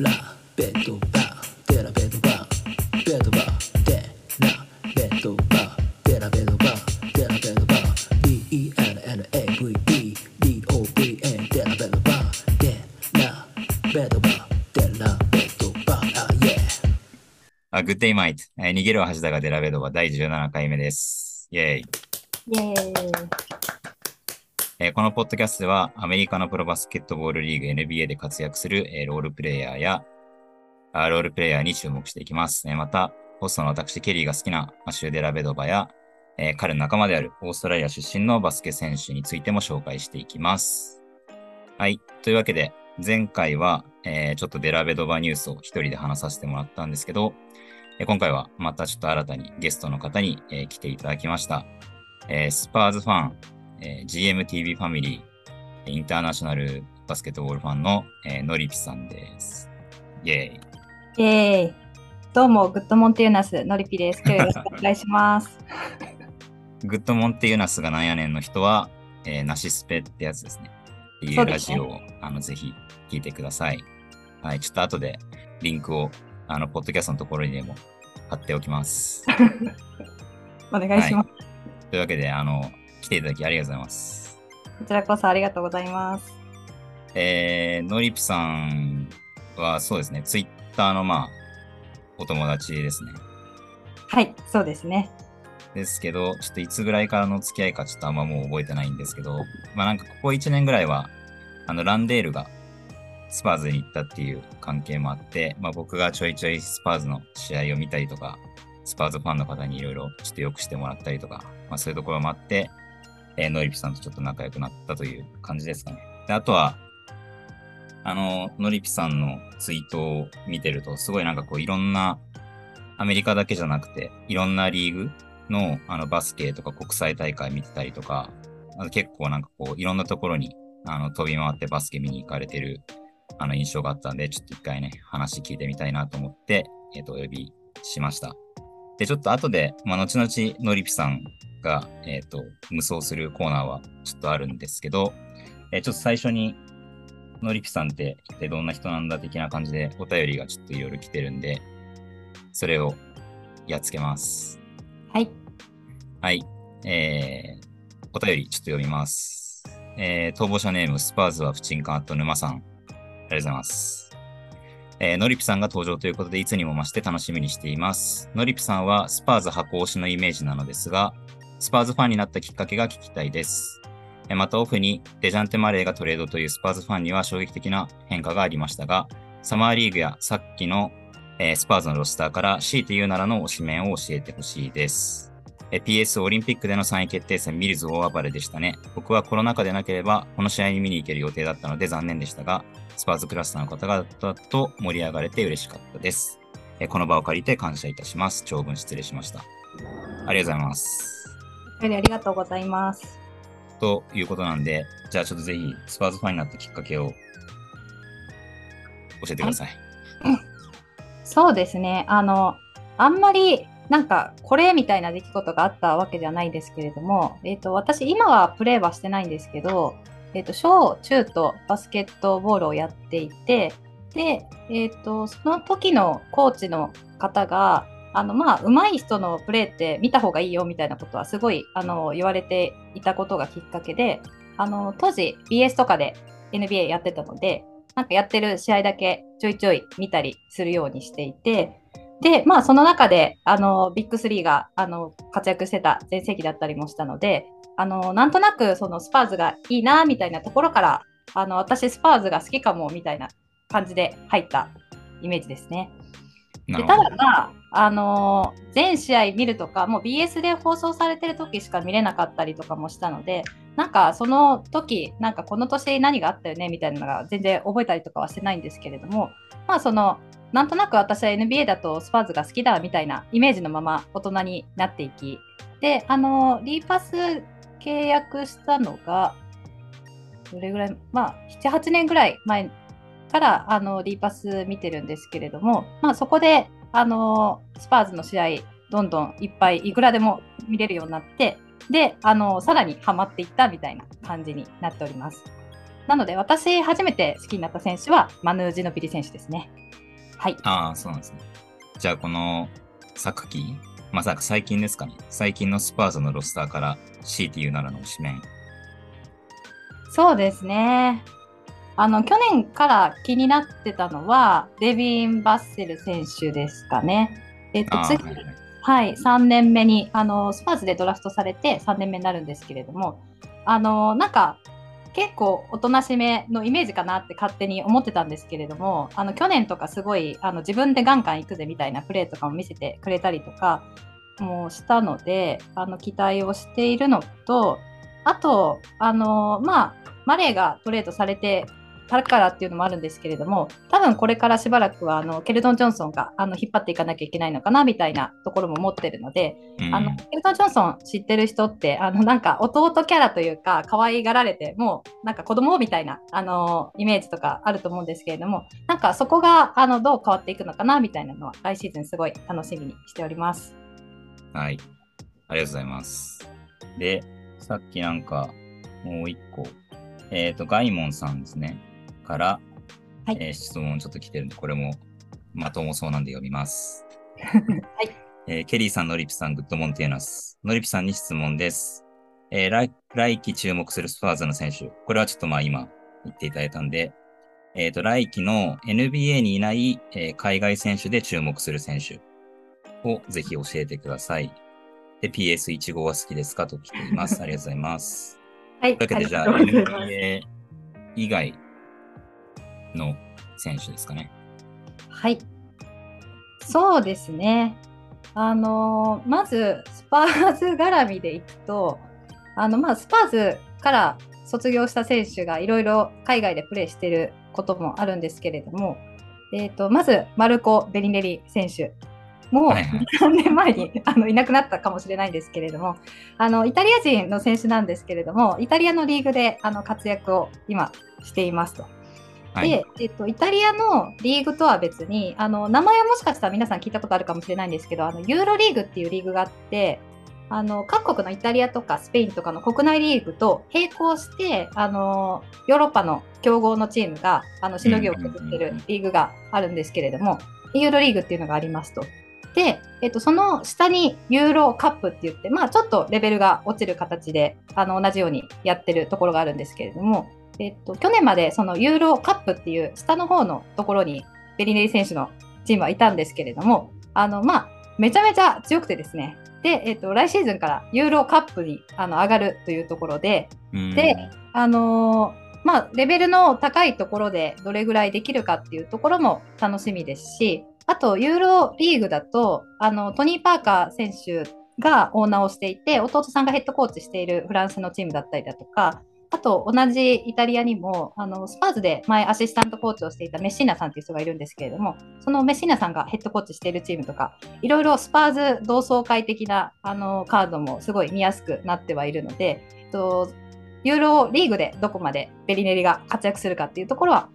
ラベッドバーデラベッドバーベッドバーデラベッドバーデラベッドバーデラベッドバー DENNAVE DOVN デラベッドバーデラベッドバーデラベッドバーあ yeah あ、グッデイマイト。えー逃げるは橋田がデラベドバ第17回目です。イェーイ。イエーイ。えーこのポッドキャストではアメリカのプロバスケットボールリーグ NBA で活躍する、えーロールプレイヤーやあロールプレイヤーに注目していきます。えーまた、ホストの私、ケリーが好きなマシュー・デラベドバや、えー彼の仲間であるオーストラリア出身のバスケ選手についても紹介していきます。はい。というわけで、前回は、えーちょっとデラベドバニュースを一人で話させてもらったんですけど、えー今回はまたちょっと新たにゲストの方に、えー来ていただきました。えースパーズファン、えー GMTV ファミリー、インターナショナルバスケットボールファンの、えーのりぴさんです。イェーイ。イエーイ。どうも、グッドモンテユナス、のりぴです。今日よろしくお願いします。グッドモンテユナスがなんやねんの人は、えーナシスペってやつですね。っていそうラジオを、あのぜひ聞いてください。はい、ちょっと後でリンクを、あの、ポッドキャストのところにでも貼っておきます。お願いします。というわけで、あの、来ていただきありがとうございます。こちらこそありがとうございます。えー、のりぴさんはそうですね、ツイッターのまあ、お友達ですね。はい、そうですね。ですけど、ちょっといつぐらいからの付き合いかちょっとあんまもう覚えてないんですけど、まあなんかここ1年ぐらいは、あの、ランデールがスパーズに行ったっていう関係もあって、まあ僕がちょいちょいスパーズの試合を見たりとか、スパーズファンの方にいろいろちょっと良くしてもらったりとか、まあそういうところもあって、えーノリピさんとちょっと仲良くなったという感じですかね。で、あとは、あの、ノリピさんのツイートを見てると、すごいなんかこういろんな、アメリカだけじゃなくて、いろんなリーグのあのバスケとか国際大会見てたりとか、あと結構なんかこういろんなところにあの飛び回ってバスケ見に行かれてるあの印象があったんで、ちょっと一回ね、話聞いてみたいなと思って、えっ、と、お呼びしました。で、ちょっと後で、まあ、後々、のりぴさんが、えっ、と、無双するコーナーはちょっとあるんですけど、えーちょっと最初に、のりぴさんって一体どんな人なんだ的な感じでお便りがちょっといろいろ来てるんで、それをやっつけます。はい。はい。えー、お便りちょっと読みます。えー、逃亡者ネーム、スパーズは不沈感あと沼さん。ありがとうございます。えー、のりぴさんが登場ということで、いつにも増して楽しみにしています。のりぴさんはスパーズ箱推しのイメージなのですが、スパーズファンになったきっかけが聞きたいです。えーまたオフにデジャンテ・マレーがトレードというスパーズファンには衝撃的な変化がありましたが、サマーリーグやさっきの、えースパーズのロスターから強いて言うならの推しメンを教えてほしいです。え PS オリンピックでの3位決定戦ミルズ大暴れでしたね。僕はコロナ禍でなければこの試合に見に行ける予定だったので残念でしたが、スパーズクラスターの方々と盛り上がれて嬉しかったです。えこの場を借りて感謝いたします。長文失礼しました。ありがとうございます。ありがとうございます。ということなんで、じゃあちょっとぜひスパーズファンになったきっかけを教えてください。そうですね。あの、あんまり、なんか、これみたいな出来事があったわけじゃないですけれども、えっ、と、私、今はプレーはしてないんですけど、えっ、と、小、中とバスケットボールをやっていて、で、えっ、と、その時のコーチの方が、あの、まあ、上手い人のプレーって見た方がいいよみたいなことはすごい、あの、言われていたことがきっかけで、あの、当時 BS とかで NBA やってたので、なんかやってる試合だけちょいちょい見たりするようにしていて、で、まあその中で、あの、ビッグ3が、あの、活躍してた前世紀だったりもしたので、あの、なんとなくそのスパーズがいいな、みたいなところから、あの、私スパーズが好きかも、みたいな感じで入ったイメージですね。でただまあ、あのー全試合見るとか、もう BS で放送されてる時しか見れなかったりとかもしたので、なんかその時、なんかこの年何があったよねみたいなのが全然覚えたりとかはしてないんですけれども、まあその、なんとなく私は NBA だとスパーズが好きだみたいなイメージのまま大人になっていき、で、あのリーパス契約したのが、どれぐらい、まあ、7、8年ぐらい前からあのリーパス見てるんですけれども、まあ、そこであのスパーズの試合どんどんいっぱいいくらでも見れるようになってであのさらにハマっていったみたいな感じになっております。なので、私、初めて好きになった選手は、マヌージノビリ選手ですね。はい。ああ、そうなんですね。じゃあ、この、昨季、まさか最近ですかね。最近のスパーズのロスターから強いて言うならの指名。そうですね。あの、去年から気になってたのは、デビン・バッセル選手ですかね。えっと、次、はいはいはい、3年目に、あの、スパーズでドラフトされて3年目になるんですけれども、あの、なんか、結構おとなしめのイメージかなって勝手に思ってたんですけれども、あの、去年とかすごい、あの、自分でガンガン行くぜみたいなプレーとかも見せてくれたりとか、もしたので、あの、期待をしているのと、あと、あの、まあ、マレーがトレードされてたからっていうのもあるんですけれども、多分これからしばらくはあのケルトン・ジョンソンがあの引っ張っていかなきゃいけないのかなみたいなところも持ってるので、うんあのケルトン・ジョンソン知ってる人ってあのなんか弟キャラというか可愛がられてもうなんか子供みたいなあのイメージとかあると思うんですけれどもなんかそこがあのどう変わっていくのかなみたいなのは来シーズンすごい楽しみにしております。はい。ありがとうございます。で、さっきなんか、もう一個、えっ、と、ガイモンさんですね。から、はいえー質問ちょっと来てるんで、これもまともそうなんで読みます。はい。えーケリーさん、ノリピさん、グッドモンテーナス。ノリピさんに質問です。えー来来季注目するスパーズの選手。これはちょっとまあ今言っていただいたんで、えっ、と、来季の NBA にいない、えー海外選手で注目する選手をぜひ教えてください。で、PS15 は好きですかと来ています。ありがとうございます。はい、というわけで、じゃあ、NBA 以外の選手ですかね。はい。そうですね。あのまず、スパーズ絡みでいくと、あの、まあ、スパーズから卒業した選手がいろいろ海外でプレーしていることもあるんですけれども、えっ、と、まず、マルコ・ベリネリ選手。もうはいはい3年前に あのいなくなったかもしれないんですけれども、あのイタリア人の選手なんですけれども、イタリアのリーグであの活躍を今していますと。で、えっと、イタリアのリーグとは別に、あの名前はもしかしたら皆さん聞いたことあるかもしれないんですけど、あのユーロリーグっていうリーグがあって、あの各国のイタリアとかスペインとかの国内リーグと並行して、あのヨーロッパの強豪のチームがあのしのぎを削ってるリーグがあるんですけれども、ユーロリーグっていうのがありますと。で、えっと、その下にユーロカップって言って、まあ、ちょっとレベルが落ちる形であの同じようにやってるところがあるんですけれども、えっと、去年までそのユーロカップっていう下の方のところにベリネリ選手のチームはいたんですけれども、あの、まあ、めちゃめちゃ強くてですね、で、えっと、来シーズンからユーロカップにあの上がるというところで、うん。であのーまあ、レベルの高いところでどれぐらいできるかっていうところも楽しみですし、あと、ユーロリーグだと、あの、トニー・パーカー選手がオーナーをしていて、弟さんがヘッドコーチしているフランスのチームだったりだとか、あと、同じイタリアにも、あの、スパーズで前アシスタントコーチをしていたメッシーナさんという人がいるんですけれども、そのメッシーナさんがヘッドコーチしているチームとか、いろいろスパーズ同窓会的なあのカードもすごい見やすくなってはいるので、えっと、ユーロリーグでどこまでベリネリが活躍するかっていうところは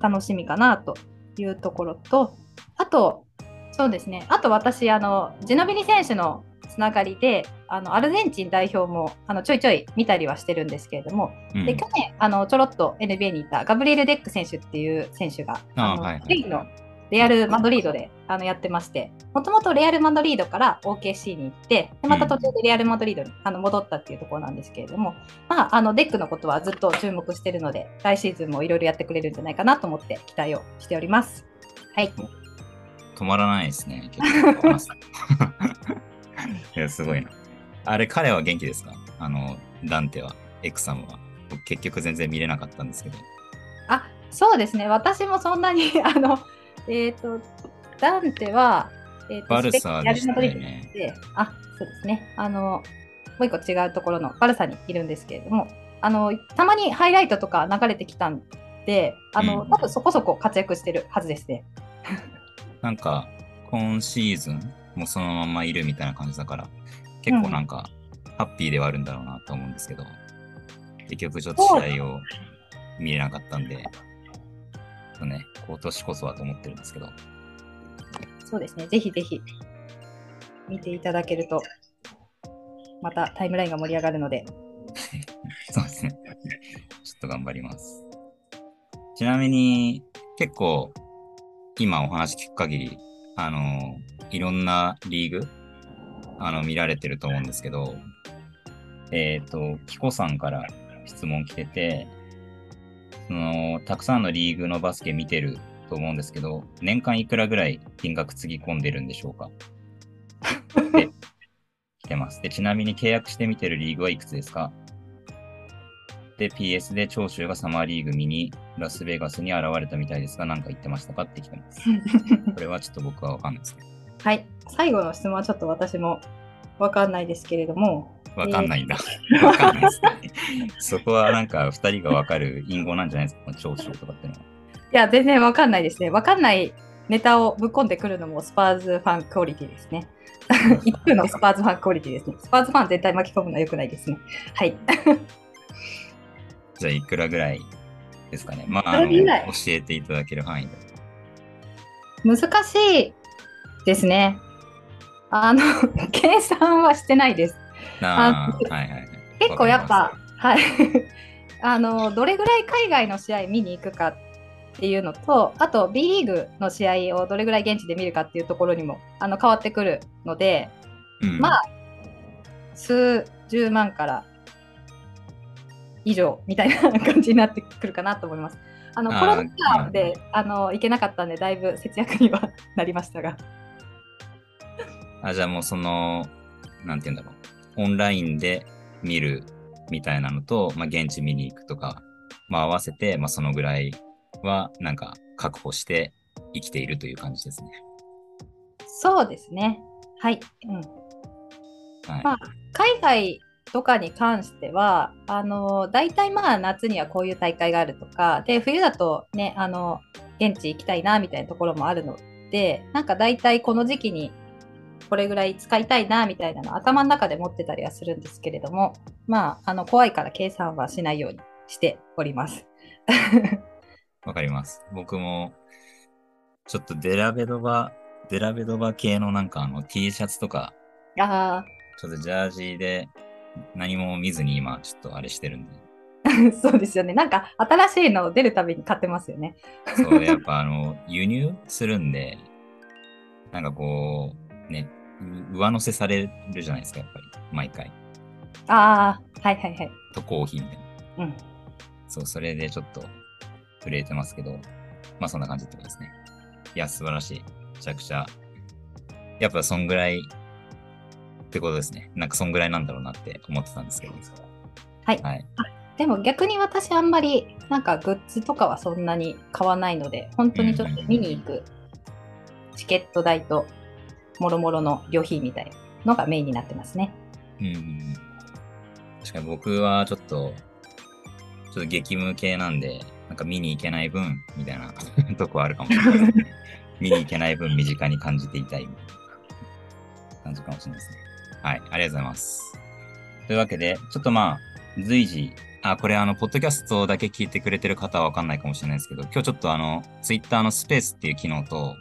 楽しみかなというところと、あと、そうですね、あと私、あのジノビリ選手のつながりで、あのアルゼンチン代表もあのちょいちょい見たりはしてるんですけれども、うん。で去年あのちょろっと NBA にいたガブリエル・デック選手っていう選手がのあはいはいスペインのレアル・マドリードであのやってましてもともとレアル・マドリードから OKC に行ってでまた途中でレアル・マドリードにあの戻ったっていうところなんですけれども、まあ、あのデックのことはずっと注目してるので来シーズンもいろいろやってくれるんじゃないかなと思って期待をしております。はい、止まらないですね。結構 いや、すごいな。あれ、彼は元気ですか？あの、ダンテは、エクサムは。僕結局全然見れなかったんですけど。あそうですね私もそんなに あのえっ、とダンテは、えーとバルサでしたよねあそうですねあのもう一個違うところのバルサにいるんですけれどもあのたまにハイライトとか流れてきたんであの、うん多分そこそこ活躍してるはずですね。なんか、今シーズンもそのままいるみたいな感じだから、結構なんか、ハッピーではあるんだろうなと思うんですけど、結局ちょっと試合を見れなかったんで、そうね、今年こそはと思ってるんですけど、そうですねぜひぜひ見ていただけるとまたタイムラインが盛り上がるので そうですね。ちょっと頑張ります。ちなみに、結構、今お話聞く限り、あの、いろんなリーグ、あの、見られてると思うんですけど、えっ、と、キコさんから質問来てて、その、たくさんのリーグのバスケ見てると思うんですけど、年間いくらぐらい金額つぎ込んでるんでしょうか？で、来てます。で、ちなみに契約して見てるリーグはいくつですか、PS で長州がサマーリーグ見にラスベガスに現れたみたいですが、何か言ってましたかって来てます。これはちょっと僕はわかんないですね。はい。最後の質問はちょっと私もわかんないですけれども、わかんないんだ。わかんないですね。そこはなんか二人がわかる隠語なんじゃないですか、長州とかっていうのは。いや、全然わかんないですね。わかんないネタをぶっ込んでくるのもスパーズファンクオリティですね。一部のスパーズファンクオリティですね。スパーズファン絶対巻き込むのは良くないですね。はい。じゃあ、いくらぐらいですかね。まあ、あ教えていただける範囲で。難しいですね。あの、計算はしてないです。なあ、はいはいはい。結構やっわぱか、はい。あの、どれぐらい海外の試合見に行くかっていうのと、あと B リーグの試合をどれぐらい現地で見るかっていうところにもあの変わってくるので、うん、まあ、数十万から以上みたいな感じになってくるかなと思います。あのコロナ禍であの行けなかったんで、だいぶ節約にはなりましたが。あ、じゃあもうその、なんて言うんだろう。オンラインで見るみたいなのと、まあ、現地見に行くとか、まあ、合わせて、まあ、そのぐらいは、なんか、確保して生きているという感じですね。そうですね。はい。うんはい。まあ海外とかに関しては、あの大体まあ夏にはこういう大会があるとか、で冬だとね、あの現地行きたいなみたいなところもあるので、なんか大体この時期にこれぐらい使いたいなみたいなの頭の中で持ってたりはするんですけれども、まあ、あの怖いから計算はしないようにしております。わかります。僕も、ちょっとデラベドバ、デラベドバ系のなんかあの T シャツとか、あちょっとジャージーで何も見ずに今ちょっとあれしてるんで。あ、そうですよね。なんか新しいの出るたびに買ってますよね。そう、やっぱあの、輸入するんで、なんかこう、ね、う上乗せされるじゃないですか、やっぱり。毎回。ああ、はいはいはい。渡航費みたいな。うん。そう、それでちょっと震えてますけど、まあそんな感じってことですね。いや、素晴らしい。めちゃくちゃ。やっぱそんぐらいってことですね。なんかそんぐらいなんだろうなって思ってたんですけど。はいはい。でも逆に私あんまりなんかグッズとかはそんなに買わないので、本当にちょっと見に行くチケット代ともろもろの旅費みたいなのがメインになってますね。うん。確かに僕はちょっと、ちょっと激務系なんで、なんか見に行けない分、みたいな とこあるかもしれないですね。見に行けない分、身近に感じていたい感じかもしれないですね。はい、ありがとうございます。というわけで、ちょっとまあ、随時、あ、これあの、ポッドキャストだけ聞いてくれてる方はわかんないかもしれないですけど、今日ちょっとあの、ツイッターのスペースっていう機能と、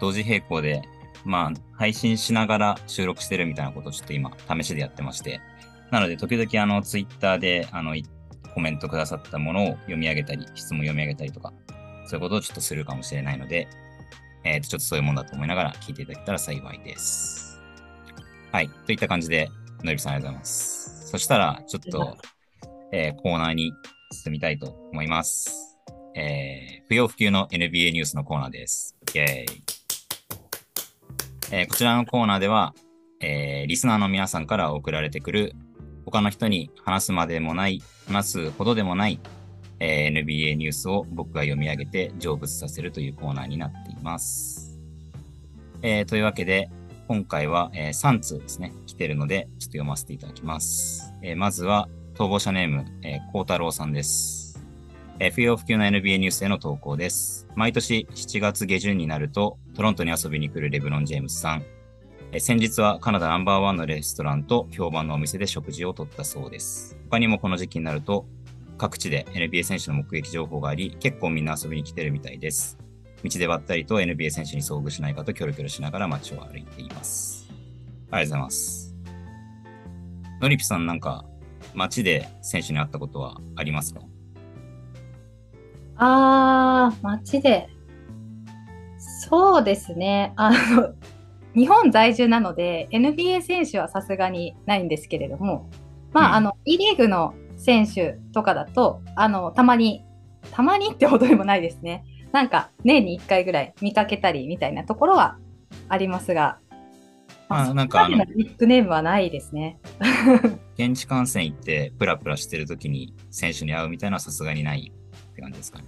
同時並行で、まあ、配信しながら収録してるみたいなことをちょっと今、試しでやってまして、なので、時々あの、ツイッターで、あの、コメントくださったものを読み上げたり、質問読み上げたりとか、そういうことをちょっとするかもしれないので、えっ、と、ちょっとそういうもんだと思いながら聞いていただけたら幸いです。はい。といった感じで、のりさんありがとうございます。そしたら、ちょっと、えーコーナーに進みたいと思います。えー不要不急の NBA ニュースのコーナーです。イェーイ。えーこちらのコーナーでは、えーリスナーの皆さんから送られてくる、他の人に話すまでもない、話すほどでもない、えー NBA ニュースを僕が読み上げて成仏させるというコーナーになっています。えーというわけで、今回は、え3通ですね、来てるので、ちょっと読ませていただきます。えーまずは、逃亡者ネーム、えー、孝太郎さんです。えー不要不急の NBA ニュースへの投稿です。毎年7月下旬になると、トロントに遊びに来るレブロン・ジェームスさん。えー先日はカナダナンバーワンのレストランと評判のお店で食事をとったそうです。他にもこの時期になると、各地で NBA 選手の目撃情報があり、結構みんな遊びに来てるみたいです。道でばったりと NBA 選手に遭遇しないかとキョロキョロしながら街を歩いています。ありがとうございます。のりぴさんなんか街で選手に会ったことはありますか？あー、街で。そうですね。あの、日本在住なので、NBA 選手はさすがにないんですけれども、まあ、うんあの、E リーグの選手とかだと、あの、たまに、たまにってほどでもないですね。なんか、年に1回ぐらい見かけたりみたいなところはありますが、まあなんかあのニックネームはないですね。現地観戦行ってプラプラしてる時に選手に会うみたいなのはさすがにないって感じですかね。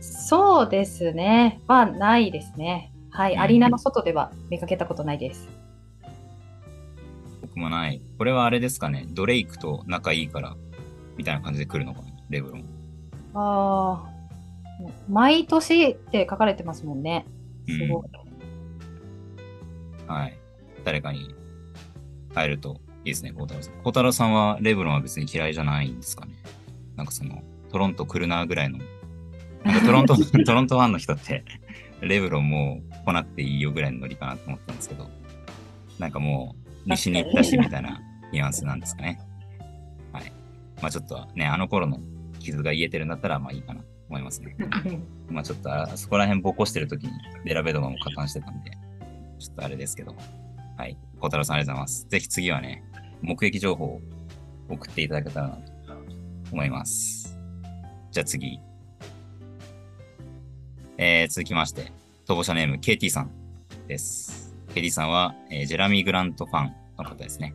そうですね。はないですね。はい。うんアリーナの外では見かけたことないです。僕もない。これはあれですかね。ドレイクと仲いいからみたいな感じで来るのかな。レブロン。ああ。毎年って書かれてますもんね。すごい。はい。誰かに会えるといいですね、孝太郎さん。孝太郎さんはレブロンは別に嫌いじゃないんですかね。なんかその、トロント来るなぐらいの。なんかトロント、トロントファンの人って、レブロンもう来なくていいよぐらいのノリかなと思ったんですけど、なんかもう西に行ったしみたいなニュアンスなんですかね。はい。まあちょっとね、あの頃の傷が癒えてるんだったらまあいいかなと思いますね。まあちょっとあそこら辺ぼこしてる時にデラベドマも加担してたんで、ちょっとあれですけど。はい。小太郎さんありがとうございます。ぜひ次はね、目撃情報を送っていただけたらなと思います。じゃあ次。えー、続きまして、逃亡者ネーム KT さんです。KT さんは、えージェラミー・グラントファンの方ですね。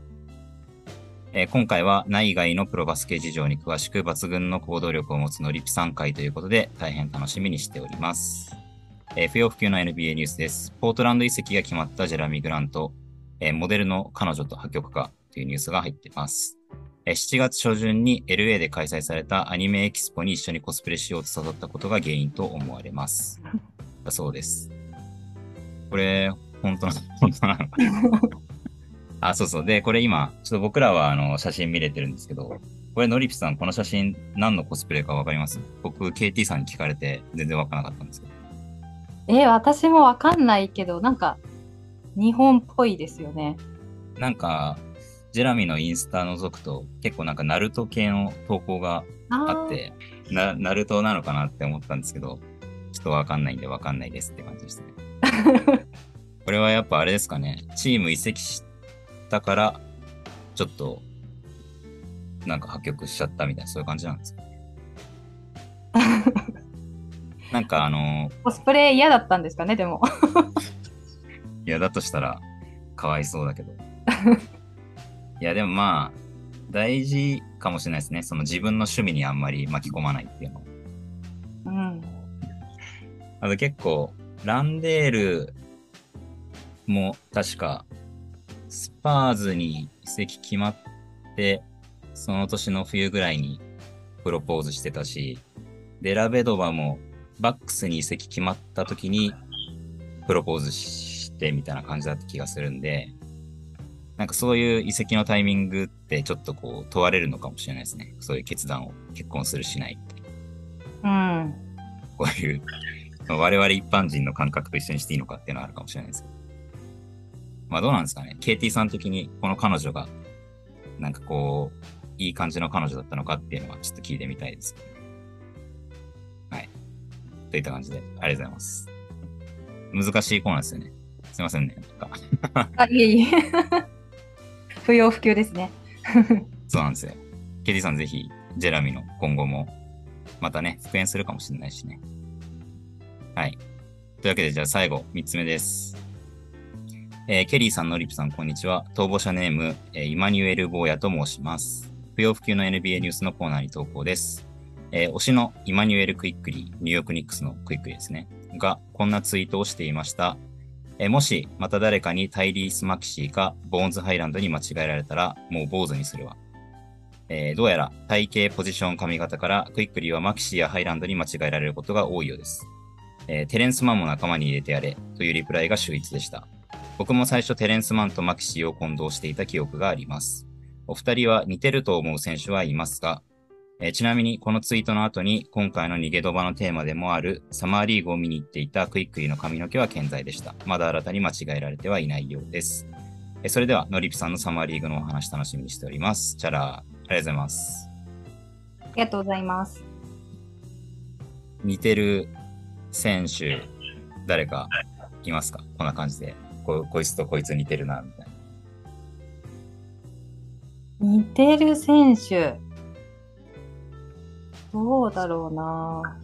えー今回は内外のプロバスケ事情に詳しく抜群の行動力を持つのリピさん会ということで大変楽しみにしております。えー不要不急の NBA ニュースです。ポートランド移籍が決まったジェラミー・グラント、えーモデルの彼女と破局かというニュースが入っています。えー7月初旬に LA で開催されたアニメエキスポに一緒にコスプレしようと誘ったことが原因と思われます。だ そうです。これ、本当なの本当なのあ、そうそう。で、これ今、ちょっと僕らはあの写真見れてるんですけど、これ、のりぴさん、この写真何のコスプレかわかります？僕、KT さんに聞かれて全然わからなかったんですけど。え、私もわかんないけど、なんか、日本っぽいですよね。なんか、ジェラミーのインスタ覗くと、結構なんか、ナルト系の投稿があって、な、ナルトなのかなって思ったんですけど、ちょっとわかんないんでわかんないですって感じでしたね。これはやっぱあれですかね、チーム移籍したから、ちょっと、なんか破局しちゃったみたいな、そういう感じなんですか？ね。なんかあの、コスプレ嫌だったんですかね、でも。いや、だとしたら、かわいそうだけど。いや、でもまあ、大事かもしれないですね。その自分の趣味にあんまり巻き込まないっていうの。うん。あと結構、ランデールも確か、スパーズに移籍決まって、その年の冬ぐらいにプロポーズしてたし、デラベドバもバックスに移籍決まった時にプロポーズしてみたいな感じだった気がするんで、なんかそういう移籍のタイミングってちょっとこう問われるのかもしれないですね。そういう決断を結婚するしないって。うん。こういう、まあ我々一般人の感覚と一緒にしていいのかっていうのはあるかもしれないですけど。まあどうなんですかね。KT さん的にこの彼女が、なんかこう、いい感じの彼女だったのかっていうのはちょっと聞いてみたいです。はい。といった感じで、ありがとうございます。難しいコーナーですよね。すいませんね。なんかあ、いえいえ。不要不急ですね。そうなんですよ。KT さんぜひ、ジェラミの今後も、またね、復縁するかもしれないしね。はい。というわけで、じゃあ最後、3つ目です。えーケリーさん、ノリピさん、こんにちは。逃亡者ネーム、えーイマニュエル・ボーヤと申します。不要不急の NBA ニュースのコーナーに投稿です。えー推しのイマニュエル・クイックリー、ニューヨークニックスのクイックリーですね。が、こんなツイートをしていました。えーもし、また誰かにタイリース・マキシーか、ボーンズ・ハイランドに間違えられたら、もう坊主にするわ。えーどうやら体型、ポジション、髪型からクイックリーはマキシーやハイランドに間違えられることが多いようです。えーテレンスマンも仲間に入れてやれというリプライが秀逸でした。僕も最初テレンスマンとマキシーを混同していた記憶があります。お二人は似てると思う選手はいますか、えーちなみにこのツイートの後に今回の逃げドバのテーマでもあるサマーリーグを見に行っていたクイックリーの髪の毛は健在でした。まだ新たに間違えられてはいないようです。えーそれでは、のりぴさんのサマーリーグのお話楽しみにしております。チャラー、ありがとうございます。ありがとうございます。似てる選手、誰かいますか？こんな感じで。ここいつとこいつ似てるな、みたいな。似てる選手。どうだろうな。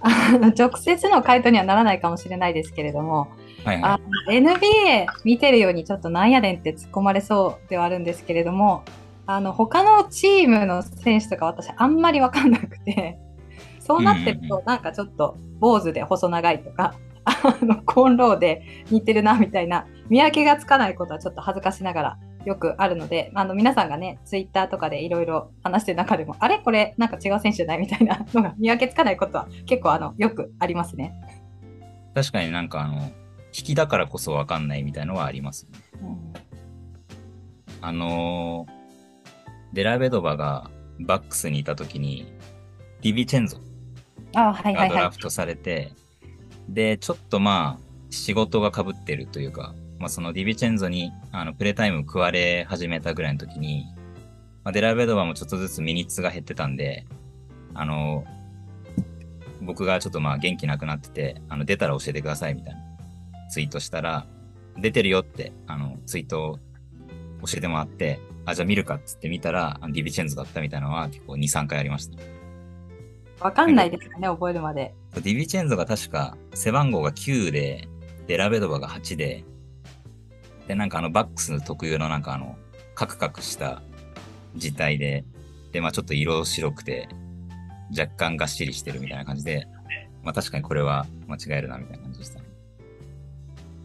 あの直接の回答にはならないかもしれないですけれども、はいはあ NBA 見てるようにちょっとなんやねんって突っ込まれそうではあるんですけれども、あの他のチームの選手とか私あんまり分かんなくて、そうなってるとなんかちょっと坊主で細長いとか、あのコーンローで似てるなみたいな見分けがつかないことはちょっと恥ずかしながらよくあるので、あの皆さんがね、ツイッターとかでいろいろ話してる中でも、あれ？これなんか違う選手じゃない？みたいなのが見分けつかないことは結構あのよくありますね。い。確かになんかあの、引きだからこそわかんないみたいのはありますね。うんあのーデラベドバがバックスにいた時に、ディビチェンゾあはいはがいはい。ドラフトされて、で、ちょっとまあ、仕事が被ってるというか、まあそのディビチェンゾにあのプレータイム食われ始めたぐらいの時に、まあ、デラベドバもちょっとずつミニッツが減ってたんで、あの、僕がちょっとまあ元気なくなってて、あの出たら教えてくださいみたいなツイートしたら、出てるよって、あの、ツイートを教えてもらって、あ、じゃあ見るかっつって見たら、あのディビチェンゾだったみたいなのは結構2、3回ありました。わかんないですよね、覚えるまで。ディビチェンゾが確か背番号が9で、デラベドバが8で、で、なんかあのバックス特有のなんかあの、カクカクした字体で、で、まあちょっと色白くて、若干がっしりしてるみたいな感じで、まあ確かにこれは間違えるなみたいな感じでしたね。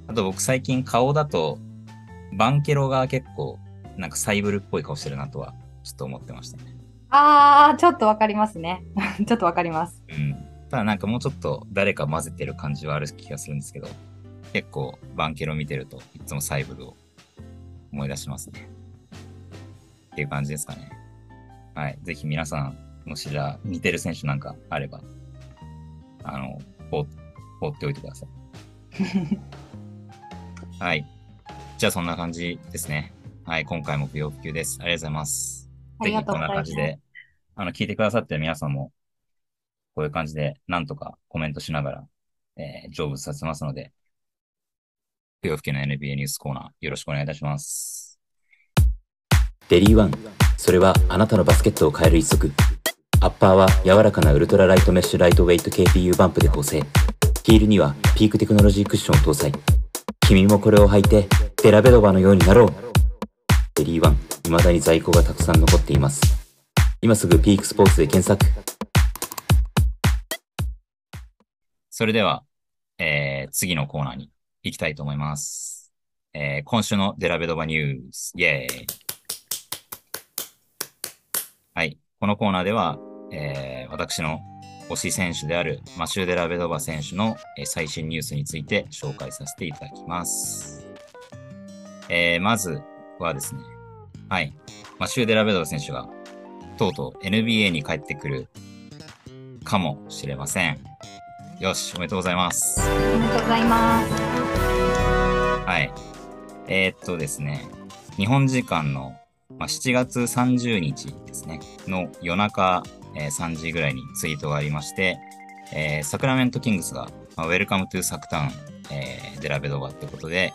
あと僕最近顔だと、バンケロが結構、なんかサイブルっぽい顔してるなとは、ちょっと思ってましたね。あー、ちょっとわかりますね。ちょっとわかります。うん。ただなんかもうちょっと誰か混ぜてる感じはある気がするんですけど、結構バンケロ見てるといつもサイブルを思い出しますね。っていう感じですかね。はい。ぜひ皆さん、もしじゃあ似てる選手なんかあれば、あの、放放っておいてください。はい。じゃあそんな感じですね。はい。今回も不要不急です。ありがとうございますぜひこんな感じで、あの、聞いてくださってる皆さんも、こういう感じで、なんとかコメントしながら、えー成仏させますので、不要不急の NBA ニュースコーナー、よろしくお願いいたします。デリーワンそれはあなたのバスケットを変える一足アッパーは柔らかなウルトラライトメッシュライトウェイト KPU バンプで構成ヒールにはピークテクノロジークッションを搭載。君もこれを履いてデラベドバのようになろう。デリーワン未だに在庫がたくさん残っています今すぐピークスポーツで検索それでは、えー次のコーナーに行きたいと思います。えー今週のデラベドバニュース、イェーイはい。このコーナーでは、えー私の推し選手であるマシュー・デラベドバ選手のえー最新ニュースについて紹介させていただきます。えーまずはですね、はい。マシュー・デラベドバ選手がとうとう NBA に帰ってくるかもしれません。よし、おめでとうございます。ありがとうございます。はい。えーっとですね、日本時間の、まあ、7月30日ですね、の夜中、えー3時ぐらいにツイートがありまして、えーサクラメントキングスが、まあ、Welcome to サクタウン、えーデラベドバってことで、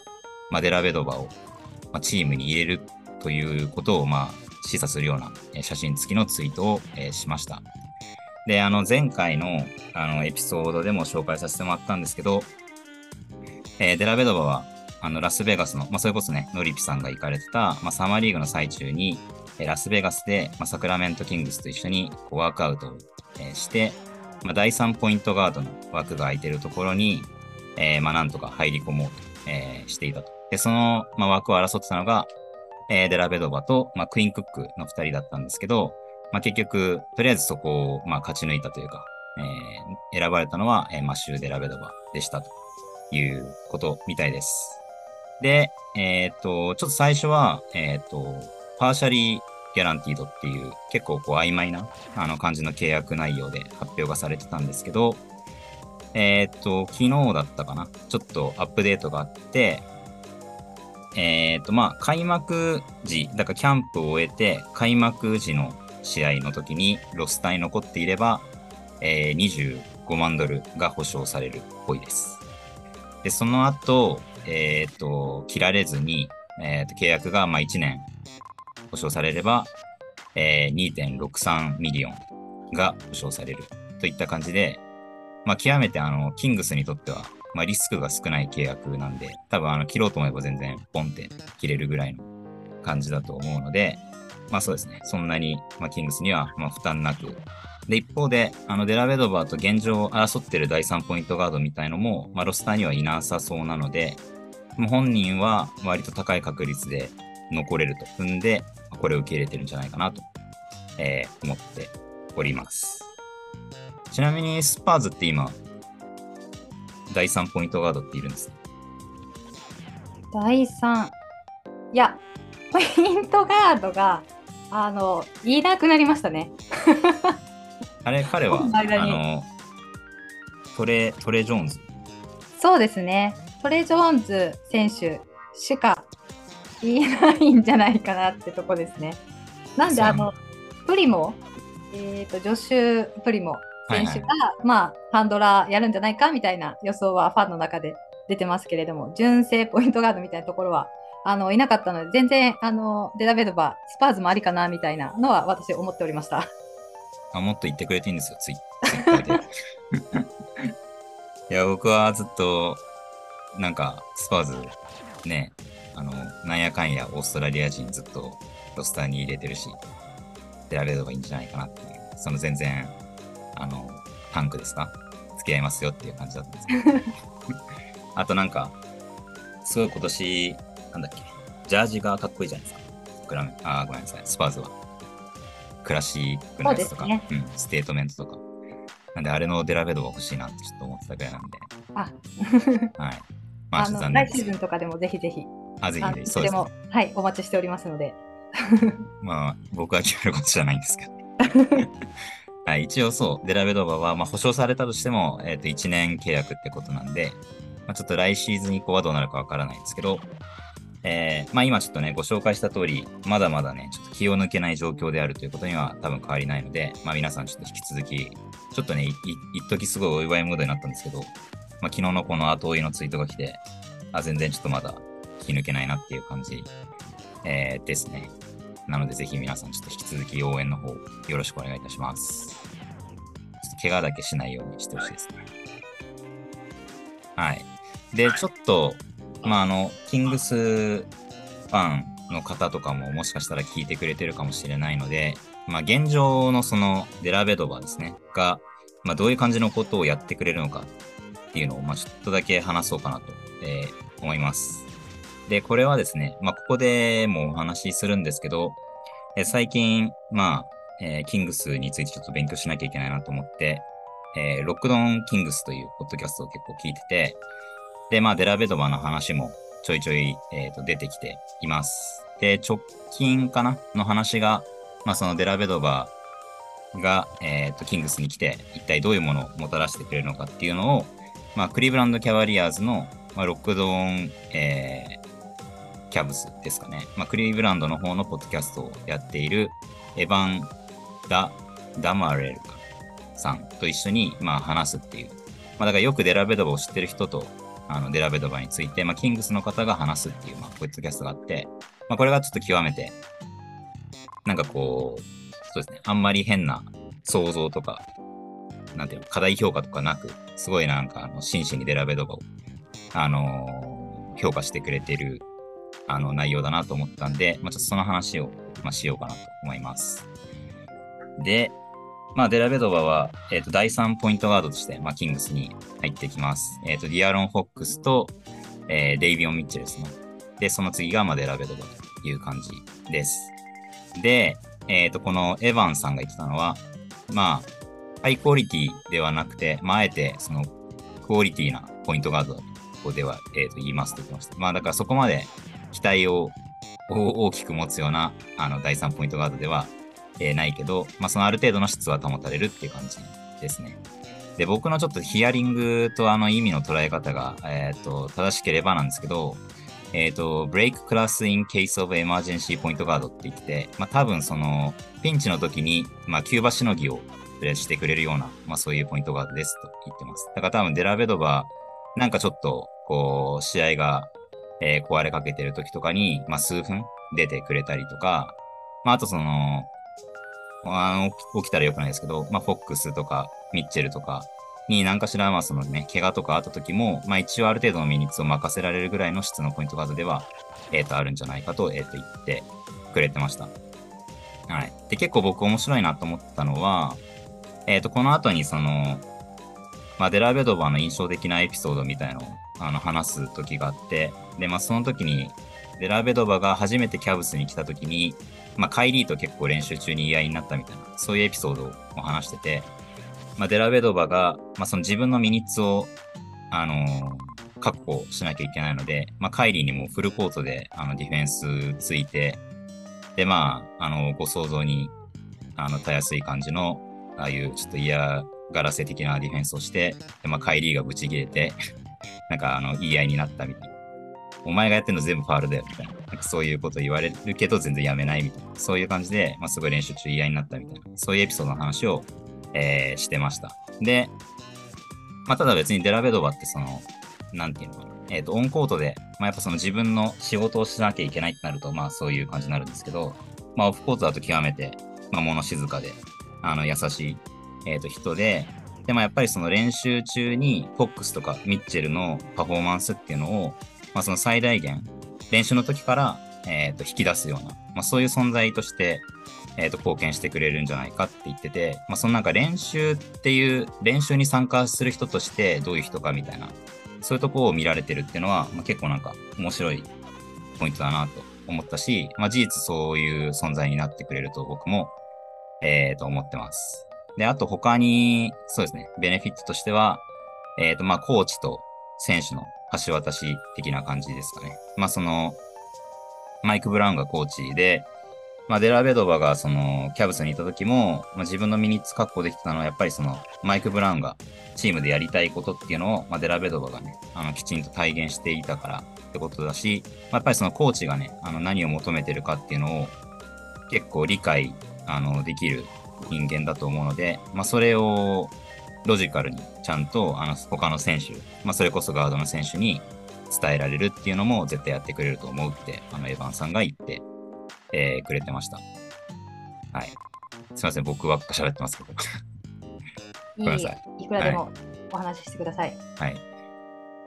まあ、デラベドバを、まあ、チームに入れるということを、まあ、示唆するような、写真付きのツイートを、えしました。で、あの、前回の、あの、エピソードでも紹介させてもらったんですけど、えーデラベドバは、あの、ラスベガスの、まあ、それこそね、ノリピさんが行かれてた、まあ、サマーリーグの最中に、えーラスベガスで、まあ、サクラメントキングスと一緒にこうワークアウトを、えーして、まあ、第3ポイントガードの枠が空いてるところに、えーまあ、なんとか入り込もうと、えーしていたと。で、その、まあ、枠を争ってたのが、えーデラベドバと、まあ、クイーンクックの二人だったんですけど、まあ、結局、とりあえずそこを、まあ、勝ち抜いたというか、えー選ばれたのは、えーマッシュ・デラベドバでしたということみたいです。で、えっ、と、ちょっと最初は、えっ、と、パーシャリーギャランティードっていう結構こう曖昧なあの感じの契約内容で発表がされてたんですけど、えっ、と、昨日だったかなちょっとアップデートがあって、えっ、と、まあ、開幕時、だからキャンプを終えて、開幕時の試合の時にロスタに残っていれば、えー25万ドルが保証されるっぽいです。で、その後、えっ、と、切られずに、えーと契約がまあ1年保証されれば、えー2.63ミリオンが保証されるといった感じで、まあ、極めてあの、キングスにとっては、まあ、リスクが少ない契約なんで、多分あの、切ろうと思えば全然ポンって切れるぐらいの感じだと思うので、まあそうですね。そんなに、まあ、キングスには、ま、負担なく。で、一方で、あの、デラベドバーと現状を争ってる第3ポイントガードみたいのも、まあ、ロスターにはいなさそうなので、もう本人は割と高い確率で残れると踏んで、これを受け入れてるんじゃないかなと、えー思っております。ちなみに、スパーズって今、第3ポイントガードっているんですか第3。いや、ポイントガードが、あの、いなくなりましたね。あれ、彼は、あの、トレ、トレ・ジョーンズ。そうですね。トレ・ジョーンズ選手しかいないんじゃないかなってとこですね。なんで、あの、プリモ、えっ、と、ジョシュ・プリモ選手が、まあ、ハンドラーやるんじゃないかみたいな予想はファンの中で出てますけれども、純正ポイントガードみたいなところは、あの、いなかったので、全然、あの、デラベドバ、スパーズもありかなみたいなのは私思っておりました。あ、もっと言ってくれていいんですよ、ツイツイッターで。いや、僕はずっと、なんか、スパーズ、ね、あの、なんやかんやオーストラリア人ずっとロスターに入れてるし、出られればいいんじゃないかなっていう、その全然、あの、タンクですか？付き合いますよっていう感じだったんですけど。あとなんか、すごい今年、なんだっけ、ジャージがかっこいいじゃないですか。クラメあー、ごめんなさい、スパーズは。クラシックなやつとか、そうん、ステートメントとか。なんで、あれのデラベドが欲しいなってちょっと思ってたぐらいなんで、あ、はい。まあ、あの、来シーズ。ンとかでもぜひぜひ、あ、ぜひぜひ、そうですねはい、お待ちしておりますので。まあ、僕は決めることじゃないんですけど。はい、一応そう、デラベドバは、まあ、保証されたとしても、えっ、と、1年契約ってことなんで、まあ、ちょっと来シーズン以降はどうなるかわからないんですけど、えーまあ今ちょっとね、ご紹介した通り、まだまだね、ちょっと気を抜けない状況であるということには多分変わりないので、まあ皆さんちょっと引き続き、ちょっとね、い一時すごいお祝いムードになったんですけど、まあ昨日のこの後追いのツイートが来て、あ、全然ちょっとまだ気抜けないなっていう感じ、えーですね。なのでぜひ皆さんちょっと引き続き応援の方よろしくお願いいたします。ちょっと怪我だけしないようにしてほしいですね。はい。で、ちょっと、まあ、あの、キングスファンの方とかももしかしたら聞いてくれてるかもしれないので、まあ、現状のそのデラベドバですね、が、まあ、どういう感じのことをやってくれるのかっていうのを、まあ、ちょっとだけ話そうかなと、えー思います。で、これはですね、まあ、ここでもお話しするんですけど、え最近、まあ、えーキングスについてちょっと勉強しなきゃいけないなと思って、えーロックドンキングスというポッドキャストを結構聞いてて、で、まあ、デラベドバの話もちょいちょい、えーと出てきています。で、直近かな？の話が、まあ、そのデラベドバが、えーと、キングスに来て、一体どういうものをもたらしてくれるのかっていうのを、まあ、クリーブランドキャバリアーズの、まあ、ロックドーン、えーキャブスですかね。まあ、クリーブランドの方のポッドキャストをやっている、エヴァン・ダ・ダマレルさんと一緒に、まあ、話すっていう。まあ、だからよくデラベドバを知ってる人と、あの、デラベドバについて、まあ、キングスの方が話すっていう、まあ、ポッドキャストがあって、まあ、これがちょっと極めて、なんかこう、そうですね、あんまり変な想像とか、なんていうの、課題評価とかなく、すごいなんか、あの、真摯にデラベドバを、あのー評価してくれてる、あの、内容だなと思ったんで、まあ、ちょっとその話を、まあ、しようかなと思います。で、まあ、デラベドバは、えっ、と、第3ポイントガードとして、まあ、キングスに入ってきます。えっ、と、ディアロン・フォックスと、えーデイビオン・ミッチェルですね。で、その次が、まあ、デラベドバという感じです。で、えっ、と、このエヴァンさんが言ってたのは、まあ、ハイクオリティではなくて、まあ、あえて、その、クオリティなポイントガード、ここでは、えっ、と、言いますと言ってました。まあ、だからそこまで期待を大きく持つような、あの、第3ポイントガードでは、えーないけど、まあ、そのある程度の質は保たれるっていう感じですね。で、僕のちょっとヒアリングとあの意味の捉え方が、えっ、と、正しければなんですけど、えっ、と、break class in case of emergency point guard って言って、まあ多分その、ピンチの時に、まあキューバしのぎをプレイしてくれるような、まあそういうポイントガードですと言ってます。だから多分デラベドバなんかちょっと、こう、試合が、えー壊れかけてる時とかに、まあ数分出てくれたりとか、まああとその、あの起きたらよくないですけど、まあフォックスとかミッチェルとかに何かしらまあそのね、怪我とかあった時も、まあ一応ある程度のミニッツを任せられるぐらいの質のポイントガードでは、えっ、と、あるんじゃないかと、えっ、と、言ってくれてました。はい。で、結構僕面白いなと思ったのは、えっ、と、この後にその、まあ、デラベドバーの印象的なエピソードみたいのをあの話す時があって、で、まあ、その時に、デラベドバが初めてキャブスに来た時に、まあ、カイリーと結構練習中に言い合いになったみたいな、そういうエピソードを話してて、まあ、デラベドバが、まあ、その自分のミニッツを、あのー確保しなきゃいけないので、まあ、カイリーにもフルコートであのディフェンスついて、で、まあ、あの、ご想像に、あの、たやすい感じの、ああいうちょっと嫌がらせ的なディフェンスをして、で、まあ、カイリーがブチ切れて、なんか、あの、言い合いになったみたいな。お前がやってるの全部ファールだよ、みたいな。なんかそういうこと言われるけど全然やめないみたいな。そういう感じで、まあ、すごい練習中言いになったみたいな。そういうエピソードの話を、えーしてました。で、まあ、ただ別にデラベドバってその、なんていうのかな。えっ、と、オンコートで、まあ、やっぱその自分の仕事をしなきゃいけないってなると、まあ、そういう感じになるんですけど、まあ、オフコートだと極めて、まあ、物静かで、あの、優しい、えっ、と、人で、でもやっぱりその練習中に、フォックスとかミッチェルのパフォーマンスっていうのを、まあ、その最大限、練習の時から、えっ、と、引き出すような、まあ、そういう存在として、えっ、と、貢献してくれるんじゃないかって言ってて、まあ、そのなんか練習っていう、練習に参加する人としてどういう人かみたいな、そういうとこを見られてるっていうのは、まあ、結構なんか面白いポイントだなと思ったし、まあ、事実そういう存在になってくれると僕も、えー、と思ってます。で、あと他に、そうですね、ベネフィットとしては、えっ、と、まあ、コーチと選手の橋渡し的な感じですかね。まあ、その、マイク・ブラウンがコーチで、まあ、デラベドバがその、キャブスにいた時も、まあ、自分のミニッツ確保できたのは、やっぱりその、マイク・ブラウンがチームでやりたいことっていうのを、まあ、デラベドバがね、あの、きちんと体現していたからってことだし、まあ、やっぱりそのコーチがね、あの、何を求めてるかっていうのを、結構理解、あの、できる人間だと思うので、まあ、それを、ロジカルにちゃんと、あの、他の選手、まあ、それこそガードの選手に伝えられるっていうのも絶対やってくれると思うって、あの、エヴァンさんが言って、えーくれてました。はい。すいません、僕ばっか喋ってますけど。いごめんなさいいくらでもお話ししてください。はい。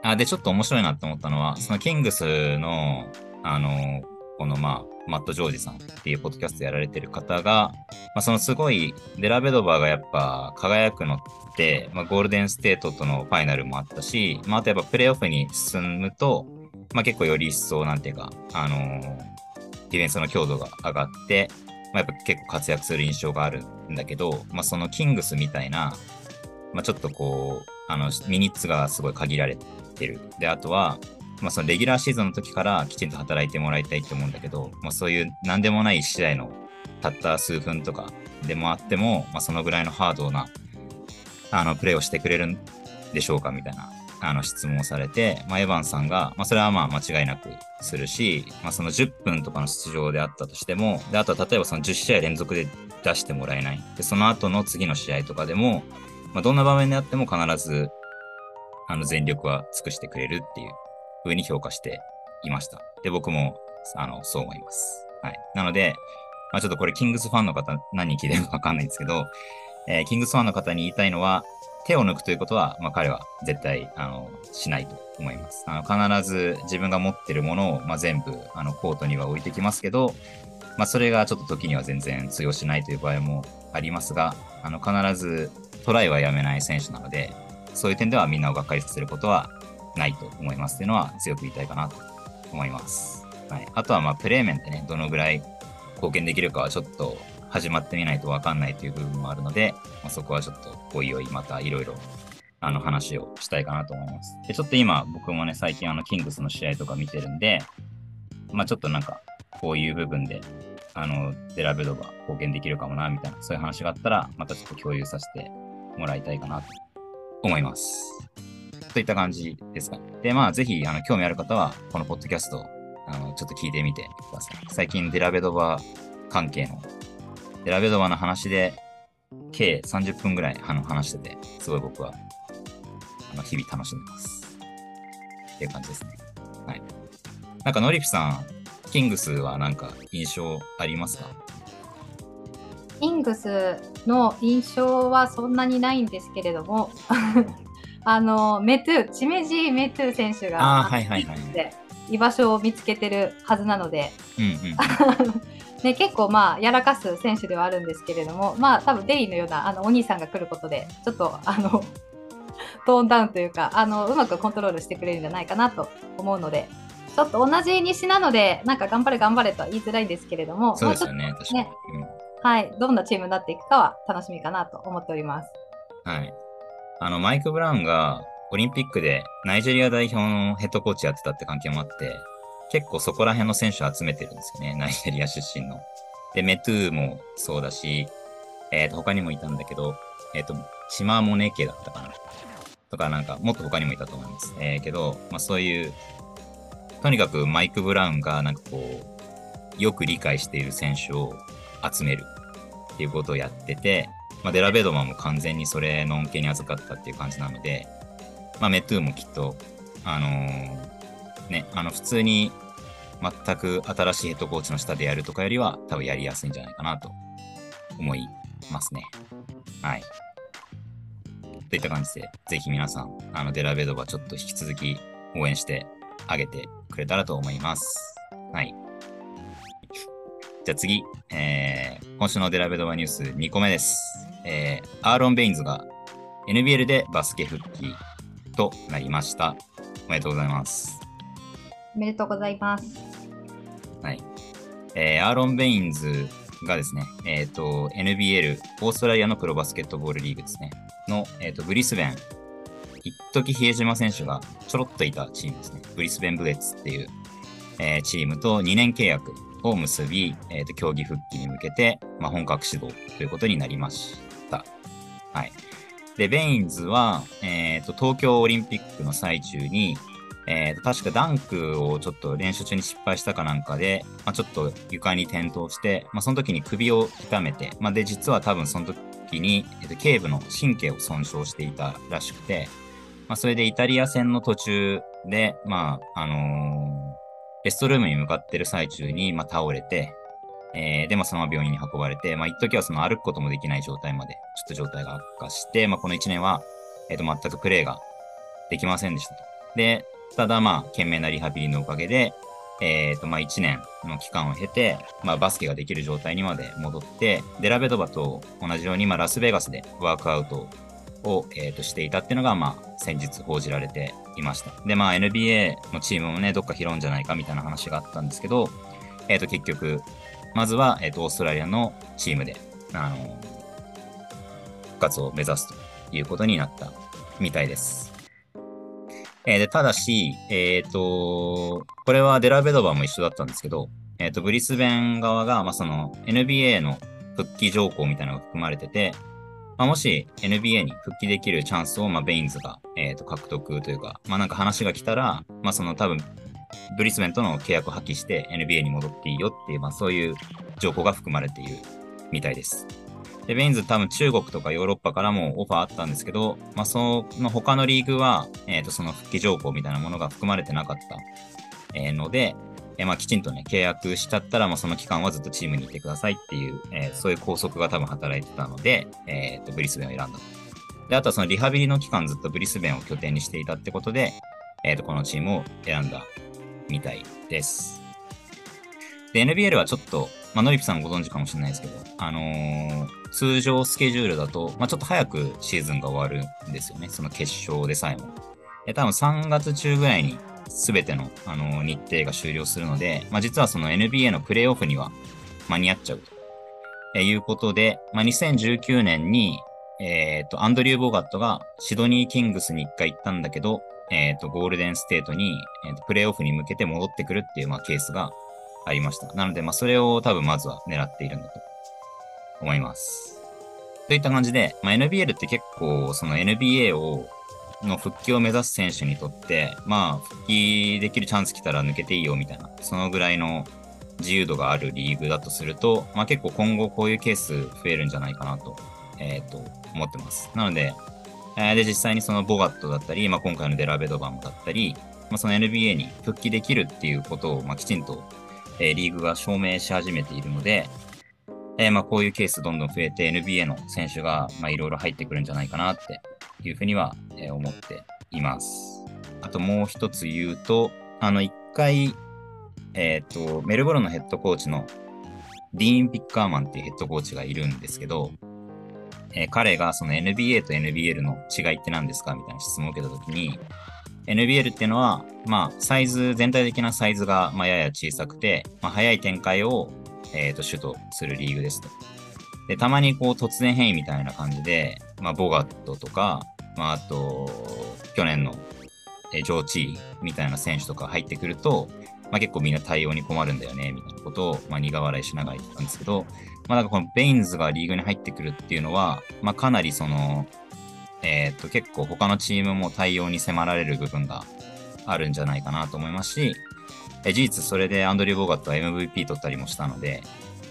あ、で、ちょっと面白いなと思ったのは、そのキングスの、あの、この、まあ、マット・ジョージさんっていうポッドキャストやられてる方が、まあ、そのすごい、デラベドバーがやっぱ輝くのって、まあ、ゴールデンステートとのファイナルもあったし、まあ、あとやっぱプレイオフに進むと、まあ、結構より一層、なんていうか、あのディフェンスの強度が上がって、まあ、やっぱ結構活躍する印象があるんだけど、まあ、そのキングスみたいな、まあ、ちょっとこう、あの、ミニッツがすごい限られてる。で、あとは、まあ、そのレギュラーシーズンの時からきちんと働いてもらいたいと思うんだけど、まあ、そういう何でもない試合のたった数分とかでもあっても、まあ、そのぐらいのハードな、あの、プレーをしてくれるんでしょうかみたいな、あの、質問をされて、まあ、エヴァンさんが、まあ、それはまあ、間違いなくするし、まあ、その10分とかの出場であったとしても、で、あとは例えばその10試合連続で出してもらえない。で、その後の次の試合とかでも、まあ、どんな場面であっても必ず、あの、全力は尽くしてくれるっていう風に評価していました。で、僕も、あの、そう思います。はい。なので、まあ、ちょっとこれ、キングスファンの方、何人聞いてるかわかんないんですけど、えーキングスファンの方に言いたいのは、手を抜くということは、まあ、彼は絶対、あの、しないと思います。あの、必ず自分が持ってるものを、まあ、全部、あの、コートには置いてきますけど、まあ、それがちょっと時には全然通用しないという場合もありますが、あの、必ずトライはやめない選手なので、そういう点ではみんなをがっかりさせることはないと思いますっていうのは強く言いたいかなと思います。はい。あとは、まあ、プレー面でね、どのぐらい貢献できるかはちょっと始まってみないとわかんないという部分もあるので、まあ、そこはちょっとおいおいまたいろいろあの話をしたいかなと思います。で、ちょっと今僕もね、最近あのキングスの試合とか見てるんで、まあちょっとなんかこういう部分で、あの、デラベドが貢献できるかもな、みたいな、そういう話があったら、またちょっと共有させてもらいたいかなと思います。といった感じですかね。で、まあぜひ、あの、興味ある方は、このポッドキャストをあの、ちょっと聞いてみてください。最近デラベドバ関係の、デラベドバの話で、計30分ぐらいあの話してて、すごい僕は、あの、日々楽しんでます。っていう感じですね。はい。なんか、ノリフさん、キングスはなんか印象ありますか？キングスの印象はそんなにないんですけれども、あのメトゥチメジー・メトゥ選手があーはいはいはいで居場所を見つけてるはずなので、うんうん。ね、結構まあやらかす選手ではあるんですけれども、まあ多分デリーのようなあのお兄さんが来ることで、ちょっとあの トーンダウンというかあのうまくコントロールしてくれるんじゃないかなと思うので、ちょっと同じ西なので、なんか頑張れ頑張れとは言いづらいんですけれども、そうですよもね、確かに。ねはい、どんなチームになっていくかは楽しみかなと思っております。うん。はい。あの、マイク・ブラウンがオリンピックでナイジェリア代表のヘッドコーチやってたって関係もあって、結構そこら辺の選手集めてるんですよね、ナイジェリア出身の。で、メトゥーもそうだし、えっ、と、他にもいたんだけど、えっ、と、チマーモネケだったかな。とか、なんか、もっと他にもいたと思います。えー、けど、まあそういう、とにかくマイク・ブラウンがなんかこう、よく理解している選手を集めるっていうことをやってて、まあ、デラベドマンも完全にそれの恩恵に預かったっていう感じなので、まあ、メトゥーもきっと、あのーね、あの、普通に全く新しいヘッドコーチの下でやるとかよりは多分やりやすいんじゃないかなと思いますね。はい。といった感じで、ぜひ皆さん、あの、デラベドバちょっと引き続き応援してあげてくれたらと思います。はい。じゃあ次、えー、今週のデラベドバニュース2個目です。えー、アーロン・ベインズが NBL でバスケ復帰となりました。おめでとうございます。おめでとうございます。はい。えー、アーロン・ベインズがですね、えっ、と、NBL、オーストラリアのプロバスケットボールリーグですね、の、えっ、と、ブリスベン、一時比江島選手がちょろっといたチームですね、ブリスベン・ブレッツっていう、えーチームと2年契約を結び、えっ、と、競技復帰に向けて、まあ、本格始動ということになりました。はい。で、ベインズは、えっ、と、東京オリンピックの最中に、えーと確かダンクをちょっと練習中に失敗したかなんかで、まあ、ちょっと床に転倒して、まあ、その時に首を痛めて、まあ、で、実は多分その時に、えーと頸部の神経を損傷していたらしくて、まあ、それでイタリア戦の途中で、まあ、あのーレストルームに向かってる最中に、まあ、倒れて、えーで、まあ、そのまま病院に運ばれて、まあ、一時はその歩くこともできない状態まで、ちょっと状態が悪化して、まあ、この1年は、えっ、と、全くプレーができませんでしたと。で、ただまあ、懸命なリハビリのおかげで、えっ、と、まあ、1年の期間を経て、まあ、バスケができる状態にまで戻って、デラベドバと同じように、まあ、ラスベガスでワークアウトを、をえー、としていたっていうのが、まあ、先日報じられていました。で、まあ、NBA のチームもね、どっか拾うんじゃないかみたいな話があったんですけど、えっ、と、結局、まずは、えっ、と、オーストラリアのチームで、あの、復活を目指すということになったみたいです。えーで、ただし、えっ、と、これはデラベドバーも一緒だったんですけど、えっ、と、ブリスベン側が、まあ、その NBA の復帰条項みたいなのが含まれてて、まあ、もし NBA に復帰できるチャンスを、まあ、ベインズが、えー、と獲得というか、まあ、なんか話が来たら、まあ、その多分、ブリスベンとの契約を破棄して NBA に戻っていいよっていう、まあ、そういう条項が含まれているみたいです。で、ベインズ多分中国とかヨーロッパからもオファーあったんですけど、まあ、その他のリーグは、えっ、と、その復帰条項みたいなものが含まれてなかった、えーので、えまあ、きちんとね、契約しちゃったら、まあ、その期間はずっとチームにいてくださいっていう、えーそういう拘束が多分働いてたので、えっ、と、ブリスベンを選んだ。で、あとはそのリハビリの期間ずっとブリスベンを拠点にしていたってことで、えっ、と、このチームを選んだみたいです。で、NBL はちょっと、まあ、ノリピさんご存知かもしれないですけど、あのー通常スケジュールだと、まあ、ちょっと早くシーズンが終わるんですよね。その決勝でさえも。で多分3月中ぐらいに全ての、あの日程が終了するので、まあ、実はその NBA のプレイオフには間に合っちゃうと。えいうことで、まあ、2019年に、えっ、と、アンドリュー・ボガットがシドニー・キングスに一回行ったんだけど、えっ、と、ゴールデンステートに、えーとプレイオフに向けて戻ってくるっていう、まあ、ケースがありました。なので、まあ、それを多分まずは狙っているんだと思います。といった感じで、まあ、NBL って結構、その NBA をの復帰を目指す選手にとって、まあ、復帰できるチャンス来たら抜けていいよみたいな、そのぐらいの自由度があるリーグだとすると、まあ結構今後こういうケース増えるんじゃないかなと、えっ、と、思ってます。なので、えーで、実際にそのボガットだったり、まあ今回のデラベドバンだったり、まあその NBA に復帰できるっていうことを、まあきちんと、えーリーグが証明し始めているので、えーまあこういうケースどんどん増えて NBA の選手がまあいろいろ入ってくるんじゃないかなっていうふうには、思っています。あともう一つ言うと、あの一回、えっ、と、メルボルンのヘッドコーチのディーン・ピッカーマンっていうヘッドコーチがいるんですけど、えー彼がその NBA と NBL の違いって何ですかみたいな質問を受けたときに、NBL っていうのは、まあ、サイズ、全体的なサイズが、まあ、やや小さくて、まあ、速い展開を、えっ、と、主とするリーグですと。で、たまにこう、突然変異みたいな感じで、まあ、ボガットとか、まあ、あと、去年の、えジョーチーみたいな選手とか入ってくると、まあ、結構みんな対応に困るんだよね、みたいなことを、まあ、苦笑いしながら言ってたんですけど、まあ、なんかこのベインズがリーグに入ってくるっていうのは、まあ、かなりその、えーっと、結構他のチームも対応に迫られる部分があるんじゃないかなと思いますし、え事実それでアンドリュー・ボーガットは MVP 取ったりもしたので、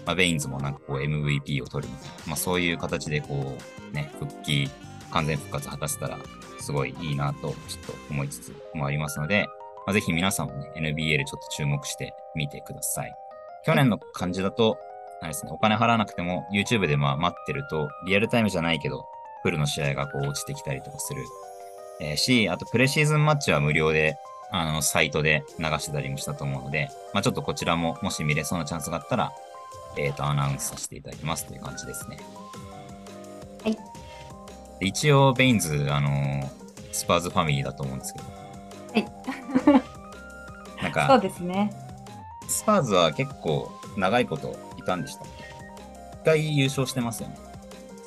まあ、ベインズもなんかこう MVP を取るみたいな、まあ、そういう形でこう、ね、復帰、完全復活果たせたら、すごいいいなと、ちょっと思いつつもありますので、まあ、ぜひ皆さんもね、NBL ちょっと注目してみてください。去年の感じだと、あれですね、お金払わなくても YouTube でまあ待ってると、リアルタイムじゃないけど、フルの試合がこう落ちてきたりとかする。えーし、あとプレシーズンマッチは無料で、あの、サイトで流してたりもしたと思うので、まあちょっとこちらももし見れそうなチャンスがあったら、えっ、と、アナウンスさせていただきますという感じですね。はい。で一応、ベインズ、あのースパーズファミリーだと思うんですけど。はい。なんそうか、ですね。スパーズは結構長いこといたんでしたっけ？一回優勝してますよね。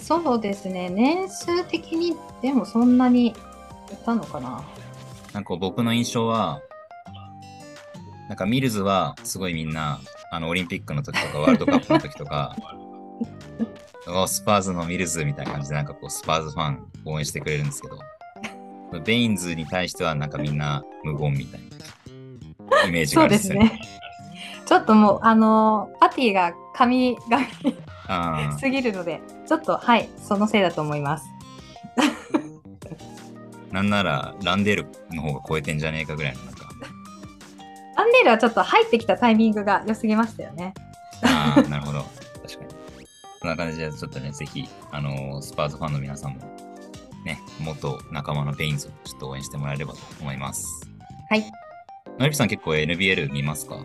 そうですね。年数的に、でもそんなにいたのかな。なんか僕の印象は、なんかミルズはすごいみんな、あのオリンピックの時とかワールドカップの時とか、おスパーズのミルズみたいな感じでなんかこうスパーズファン応援してくれるんですけど、ベインズに対してはなんかみんな無言みたいなイメージがそうあるんですよね。ですね。ちょっともう、あのーパティが神々しすぎるので、ちょっと、はい、そのせいだと思います。ーなんならランデールの方が超えてんじゃねえかぐらいのランデールはちょっと入ってきたタイミングが良すぎましたよね。ああ、なるほど。確かに。そんな感じで、ちょっとね、ぜひ、あのースパーズファンの皆さんも、ね、元仲間のベインズをちょっと応援してもらえればと思います。はい。のりぴさん結構 NBL 見ますか？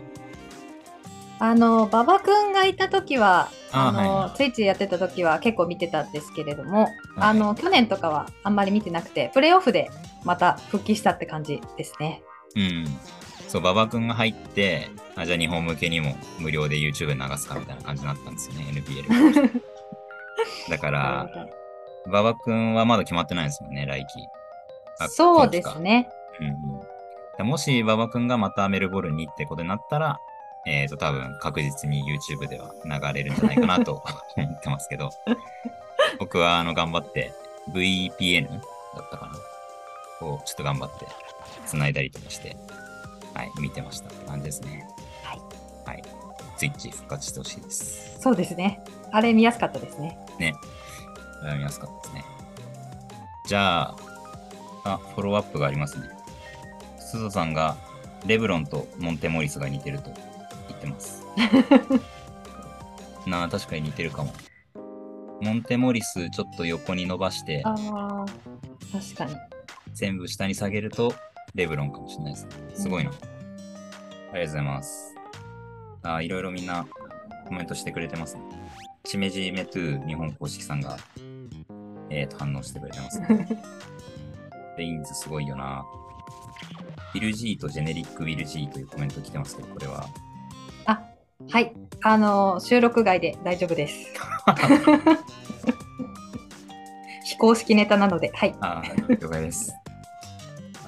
あの、馬場くんがいた時は、ああの、はい Twitch やってた時は結構見てたんですけれども、あの、去年とかはあんまり見てなくて、プレイオフでまた復帰したって感じですね。うん。そう、馬場くんが入って、あじゃあ日本向けにも無料で YouTube で流すかみたいな感じになったんですよね、NBL。だから、馬場くんはまだ決まってないですもんね、来季。あそうです。ね。うんもし馬場くんがまたメルボルンにってことになったら、えっ、と、多分確実に YouTube では流れるんじゃないかなと 思ってますけど、僕はあの頑張って VPN だったかなをちょっと頑張って繋いだりとかして、はい、見てましたって感じですね。はい。はい。Twitch 復活してほしいです。そうですね。あれ見やすかったですね。ね。見やすかったですね。じゃあ、あ、フォローアップがありますね。すずさんがレブロンとモンテモリスが似てると言ってます。なあ、確かに似てるかも。モンテモリスちょっと横に伸ばして、ああ、確かに。全部下に下げるとレブロンかもしれないですね。すごいな。ありがとうございます。あ、いろいろみんなコメントしてくれてますね。チメジメトゥ日本公式さんが、えー、と反応してくれてますね。レインズすごいよな。ビル G とジェネリックウィル G というコメント来てますけど、これは。あ、はい。あの、収録外で大丈夫です。非公式ネタなので、はい。あー了解です。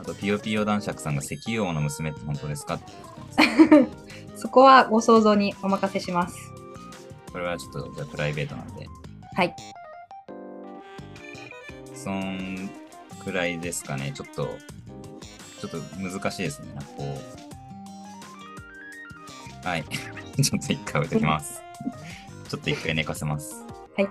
あと、ピヨピヨ男爵さんが石油王の娘って本当ですかって来てます。そこはご想像にお任せします。これはちょっと、じゃあプライベートなんで。はい。ソンくらいですかね。ちょっと、ちょっと難しいですね。なんかこう。はい。ちょっと一回置いときます。ちょっと一回寝かせます。はい。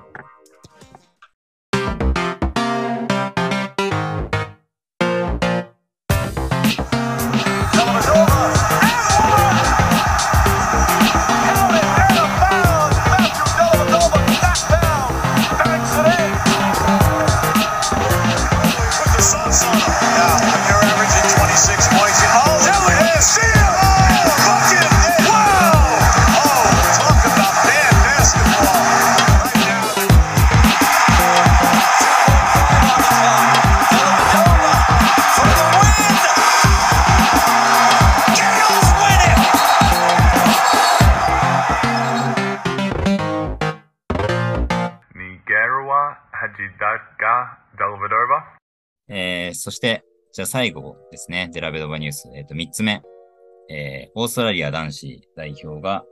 そして、じゃあ最後ですね。デラベドバニュース。えっ、と、三つ目。えー、オーストラリア男子代表が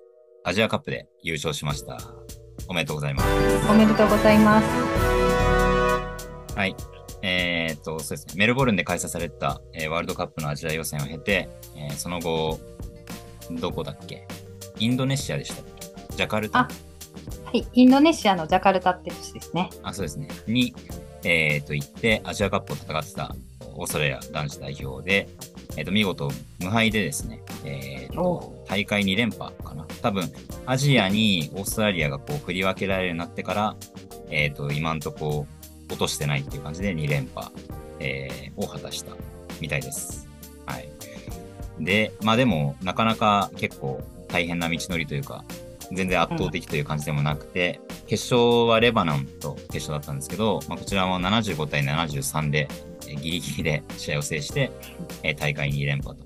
アジアカップで優勝しました。おめでとうございます。おめでとうございます。はい。えーっと、そうですね。メルボルンで開催された、えーワールドカップのアジア予選を経て、えーその後、どこだっけ？インドネシアでしたっけ？ジャカルタ？あはい、インドネシアのジャカルタって都市ですね。あ、そうですね。に、えーっと、行って、アジアカップを戦ってたオーストラリア男子代表で、えーっと、見事、無敗でですね、えーっとお、大会2連覇かな。多分、アジアにオーストラリアがこう振り分けられるようになってから、えーっと、今んとこ落としてないっていう感じで2連覇、えーを果たしたみたいです。はい。で、まあでも、なかなか結構大変な道のりというか、全然圧倒的という感じでもなくて、決勝はレバノンと決勝だったんですけど、まあ、こちらも75対73で、えギリギリで試合を制して、えー大会2連覇と。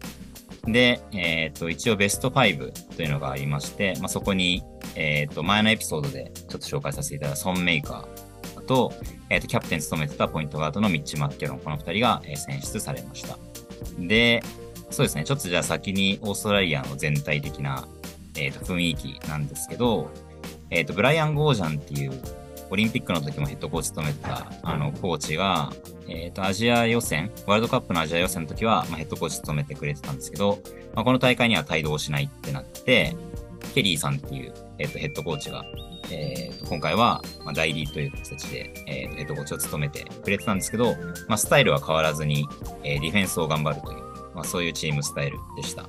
で、えっ、と、一応ベスト5というのがありまして、まあ、そこに、えっ、と、前のエピソードでちょっと紹介させていただいたソン・メーカーと、えっ、と、キャプテン務めてたポイントガードのミッチ・マッケロン、この2人が、選出されました。で、そうですね、ちょっとじゃあ先にオーストラリアの全体的な、えーと雰囲気なんですけど、えっ、と、ブライアン・ゴージャンっていう、オリンピックの時もヘッドコーチ務めた、あの、コーチが、えっ、と、アジア予選、ワールドカップのアジア予選の時は、まあ、ヘッドコーチ務めてくれてたんですけど、まあ、この大会には帯同しないってなって、ケリーさんっていう、えっ、と、ヘッドコーチが、えーと今回は、まあ、代理という形で、えーとヘッドコーチを務めてくれてたんですけど、まあ、スタイルは変わらずに、えーディフェンスを頑張るという、まあ、そういうチームスタイルでした。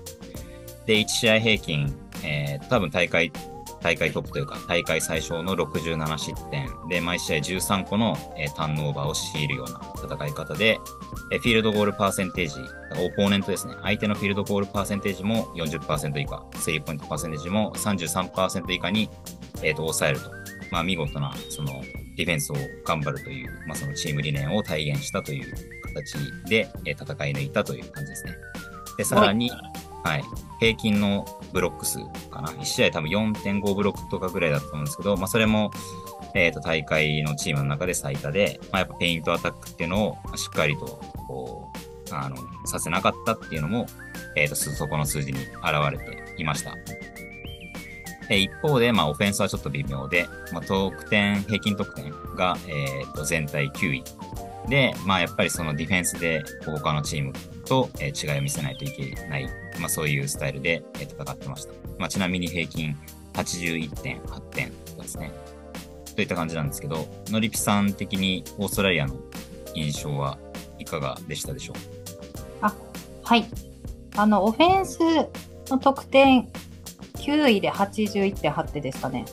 で、1試合平均、えー多分大会、大会トップというか、大会最小の67失点で、毎試合13個の、えーターンオーバーを強いるような戦い方で、えーフィールドゴールパーセンテージ、オポーネントですね。相手のフィールドゴールパーセンテージも40%以下、スリーポイントパーセンテージも33%以下に、えーと抑えると。まあ、見事な、その、ディフェンスを頑張るという、まあ、そのチーム理念を体現したという形で、えー戦い抜いたという感じですね。で、さらに、はい、はい平均のブロック数かな。1試合多分4.5ブロックとかぐらいだと思うんですけど、まあ、それも、えっ、と、大会のチームの中で最多で、まあ、やっぱペイントアタックっていうのをしっかりと、こう、あの、させなかったっていうのも、えっ、と、そこの数字に現れていました。え一方で、まあ、オフェンスはちょっと微妙で、まあ、得点、平均得点が、えーと全体9位。で、まあ、やっぱりそのディフェンスで他のチームと、えー違いを見せないといけない、まあ、そういうスタイルで、えー戦ってました。まあ、ちなみに平均81.8点とかですね。といった感じなんですけど、のりぴさん的にオーストラリアの印象はいかがでしたでしょう？はい。あの、オフェンスの得点、9位で81.8点ですかね。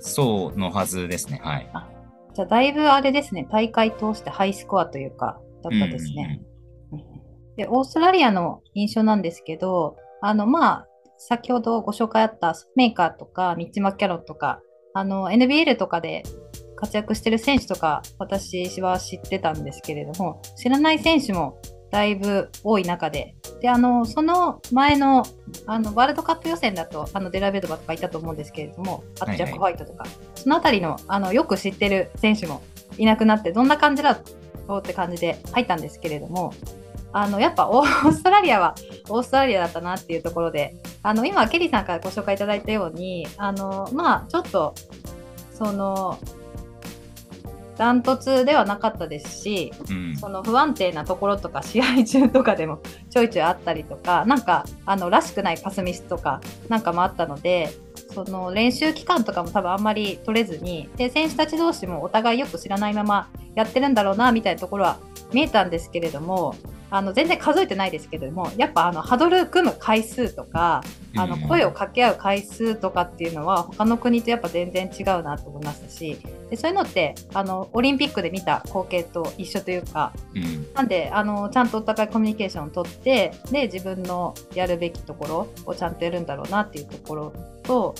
そうのはずですね。はい。じゃあ、だいぶあれですね、大会通してハイスコアというか、だったですね。で、オーストラリアの印象なんですけど、あの、まあ、先ほどご紹介あったメーカーとか、ミッチ・マッキャロンとか、あの、NBL とかで活躍してる選手とか、私は知ってたんですけれども、知らない選手もだいぶ多い中で、で、あの、その前の、あの、ワールドカップ予選だと、あの、デラベドバとかいたと思うんですけれども、あとジャック・ホワイトとか、そのあたりの、あの、よく知ってる選手もいなくなって、どんな感じだろうって感じで入ったんですけれども、あの、やっぱ オーストラリアはオーストラリアだったなっていうところで、あの、今、ケリーさんからご紹介いただいたように、あの、まあ、ちょっと、その、ダントツではなかったですし、うん。その不安定なところとか試合中とかでもちょいちょいあったりとかなんかあのらしくないパスミスとかなんかもあったのでその練習期間とかも多分あんまり取れずにで選手たち同士もお互いよく知らないままやってるんだろうなみたいなところは見えたんですけれどもあの全然数えてないですけれどもやっぱあのハドル組む回数とかあのうん声を掛け合う回数とかっていうのは他の国とやっぱ全然違うなと思いましたしでそういうのってあのオリンピックで見た光景と一緒というかうん。なんであのちゃんとお互いコミュニケーションを取ってで自分のやるべきところをちゃんとやるんだろうなっていうところと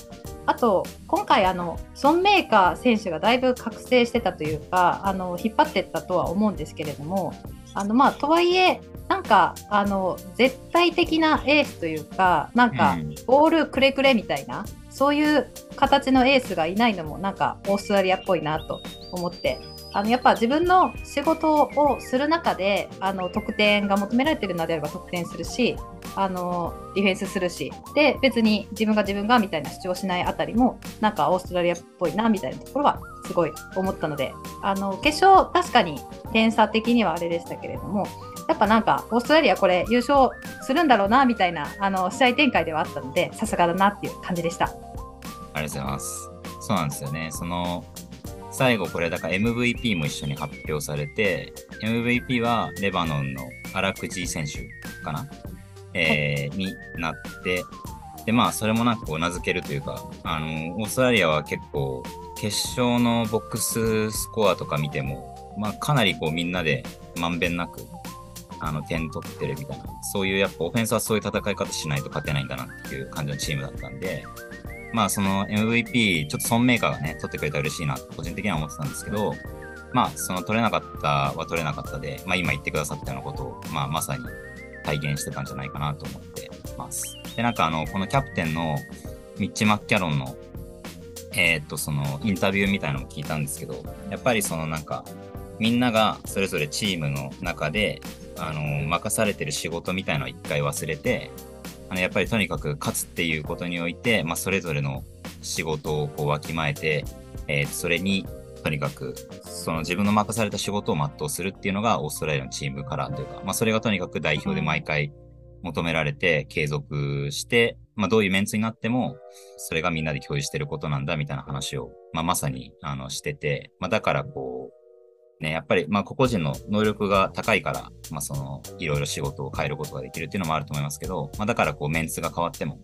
あと今回あのソンメーカー選手がだいぶ覚醒してたというかあの引っ張ってったとは思うんですけれどもあのまあとはいえなんかあの絶対的なエースというかなんか、うん。ボールくれくれみたいなそういう形のエースがいないのもなんかオーストラリアっぽいなと思ってあのやっぱ自分の仕事をする中であの得点が求められているのであれば得点するしあのディフェンスするしで別に自分が自分がみたいな主張しないあたりもなんかオーストラリアっぽいなみたいなところはすごい思ったのであの決勝確かに点差的にはあれでしたけれどもやっぱなんかオーストラリアこれ優勝するんだろうなみたいなあの試合展開ではあったのでさすがだなっていう感じでした。ありがとうございます。そうなんですよね。その、最後これだから MVP も一緒に発表されて、MVP はレバノンの荒口選手かな、えーになって、で、まあ、それもなんかこう名付けるというか、あの、オーストラリアは結構、決勝のボックススコアとか見ても、まあ、かなりこうみんなでまんべんなく、あの、点取ってるみたいな、そういうやっぱオフェンスはそういう戦い方しないと勝てないんだなっていう感じのチームだったんで、まあその MVP、ちょっとソンメーカーがね、取ってくれたら嬉しいなと個人的には思ってたんですけど、まあその取れなかったは取れなかったで、まあ今言ってくださったようなことを、まあまさに体現してたんじゃないかなと思ってます。で、なんかあの、このキャプテンのミッチ・マッキャロンの、えーっと、そのインタビューみたいなのも聞いたんですけど、やっぱりそのなんか、みんながそれぞれチームの中で、あの、任されてる仕事みたいのを一回忘れて、あのやっぱりとにかく勝つっていうことにおいて、まあ、それぞれの仕事をこうわきまえて、えーそれにとにかくその自分の任された仕事を全うするっていうのがオーストラリアのチームカラーというか、まあ、それがとにかく代表で毎回求められて継続して、まあ、どういうメンツになってもそれがみんなで共有してることなんだみたいな話を、まあ、まさにあのしてて、まあ、だからこうね、やっぱり、まあ、個々人の能力が高いから、まあ、その、いろいろ仕事を変えることができるっていうのもあると思いますけど、まあ、だから、こう、メンツが変わっても、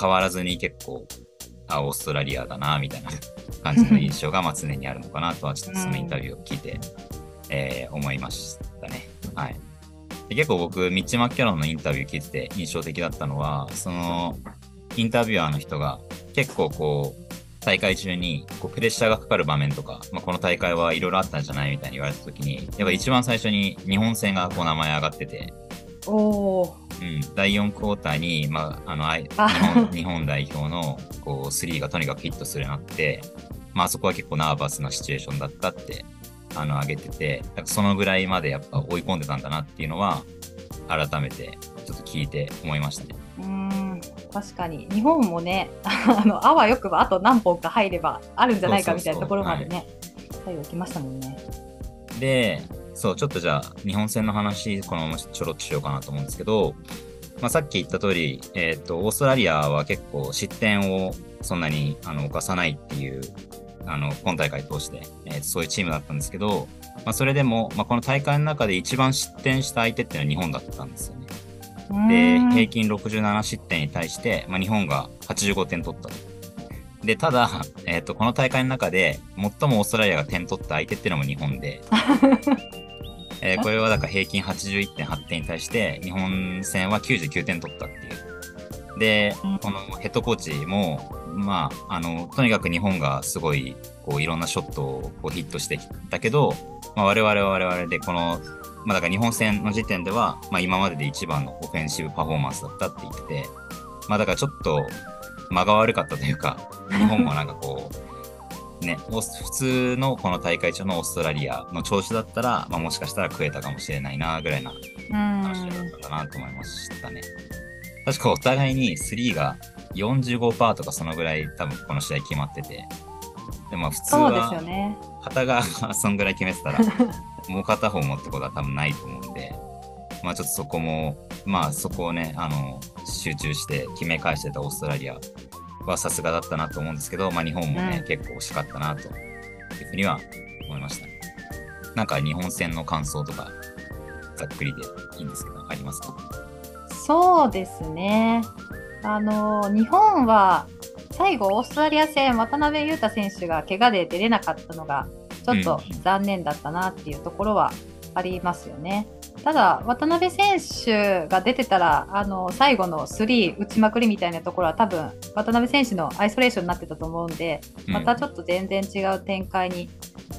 変わらずに結構、あ、オーストラリアだな、みたいな感じの印象が、まあ、常にあるのかなとは、ちょっとそのインタビューを聞いて、えー思いましたね。はい。で結構僕、ミッチ・マッキャロンのインタビュー聞いてて印象的だったのは、その、インタビュアーの人が、結構こう、大会中にこうプレッシャーがかかる場面とか、まあ、この大会はいろいろあったんじゃないみたいに言われたときに、やっぱ一番最初に日本戦がこう名前上がってて、うん、第4クォーターに、まあ、あの日あ。本日本代表のこうスリーがとにかくヒットするようになって、まああそこは結構ナーバスなシチュエーションだったってあの挙げてて、そのぐらいまでやっぱ追い込んでたんだなっていうのは、改めてちょっと聞いて思いましたね。確かに日本もね あのあわよくばあと何本か入ればあるんじゃないかみたいなところまでね最後来ましたもんね。で、そう、ちょっとじゃあ、日本戦の話、このままちょろっとしようかなと思うんですけど、まあ、さっき言った通り、えっ、と、オーストラリアは結構失点をそんなにあの犯さないっていう、あの、今大会通して、えーそういうチームだったんですけど、まあ、それでも、まあ、この大会の中で一番失点した相手っていうのは日本だったんですよね。で、平均67失点に対して、まあ、日本が85点取ったと。で、ただ、えっ、と、この大会の中で、最もオーストラリアが点取った相手っていうのも日本で、えーこれはだから平均81.8点に対して、日本戦は99点取ったっていう。で、このヘッドコーチも、まあ、あの、とにかく日本がすごい、こう、いろんなショットをこうヒットしてきたけど、まあ、我々は我々で、この、まあ、だから日本戦の時点では、まあ、今までで一番のオフェンシブパフォーマンスだったって言ってて、まあ、だからちょっと間が悪かったというか、日本もなんかこう、ね、普通のこの大会中のオーストラリアの調子だったら、まあ、もしかしたら食えたかもしれないな、ぐらいなうん話だったかなと思いましたね。確かお互いに3が45%とかそのぐらい多分この試合決まってて、でもまあ普通は、ね。片がそんぐらい決めてたら、もう片方持ってことは多分ないと思うんで、まあちょっとそこも、まあそこをね、あの、集中して決め返してたオーストラリアはさすがだったなと思うんですけど、まあ日本もね、うん結構惜しかったなというふうには思いましたね。なんか日本戦の感想とか、ざっくりでいいんですけど、ありますか？そうですね。あの、日本は最後、オーストラリア戦、渡辺裕太選手が怪我で出れなかったのが、ちょっとうん。残念だったなっていうところはありますよね。ただ、渡辺選手が出てたら、あの最後の3打ちまくりみたいなところは、多分渡辺選手のアイソレーションになってたと思うんで、またちょっと全然違う展開に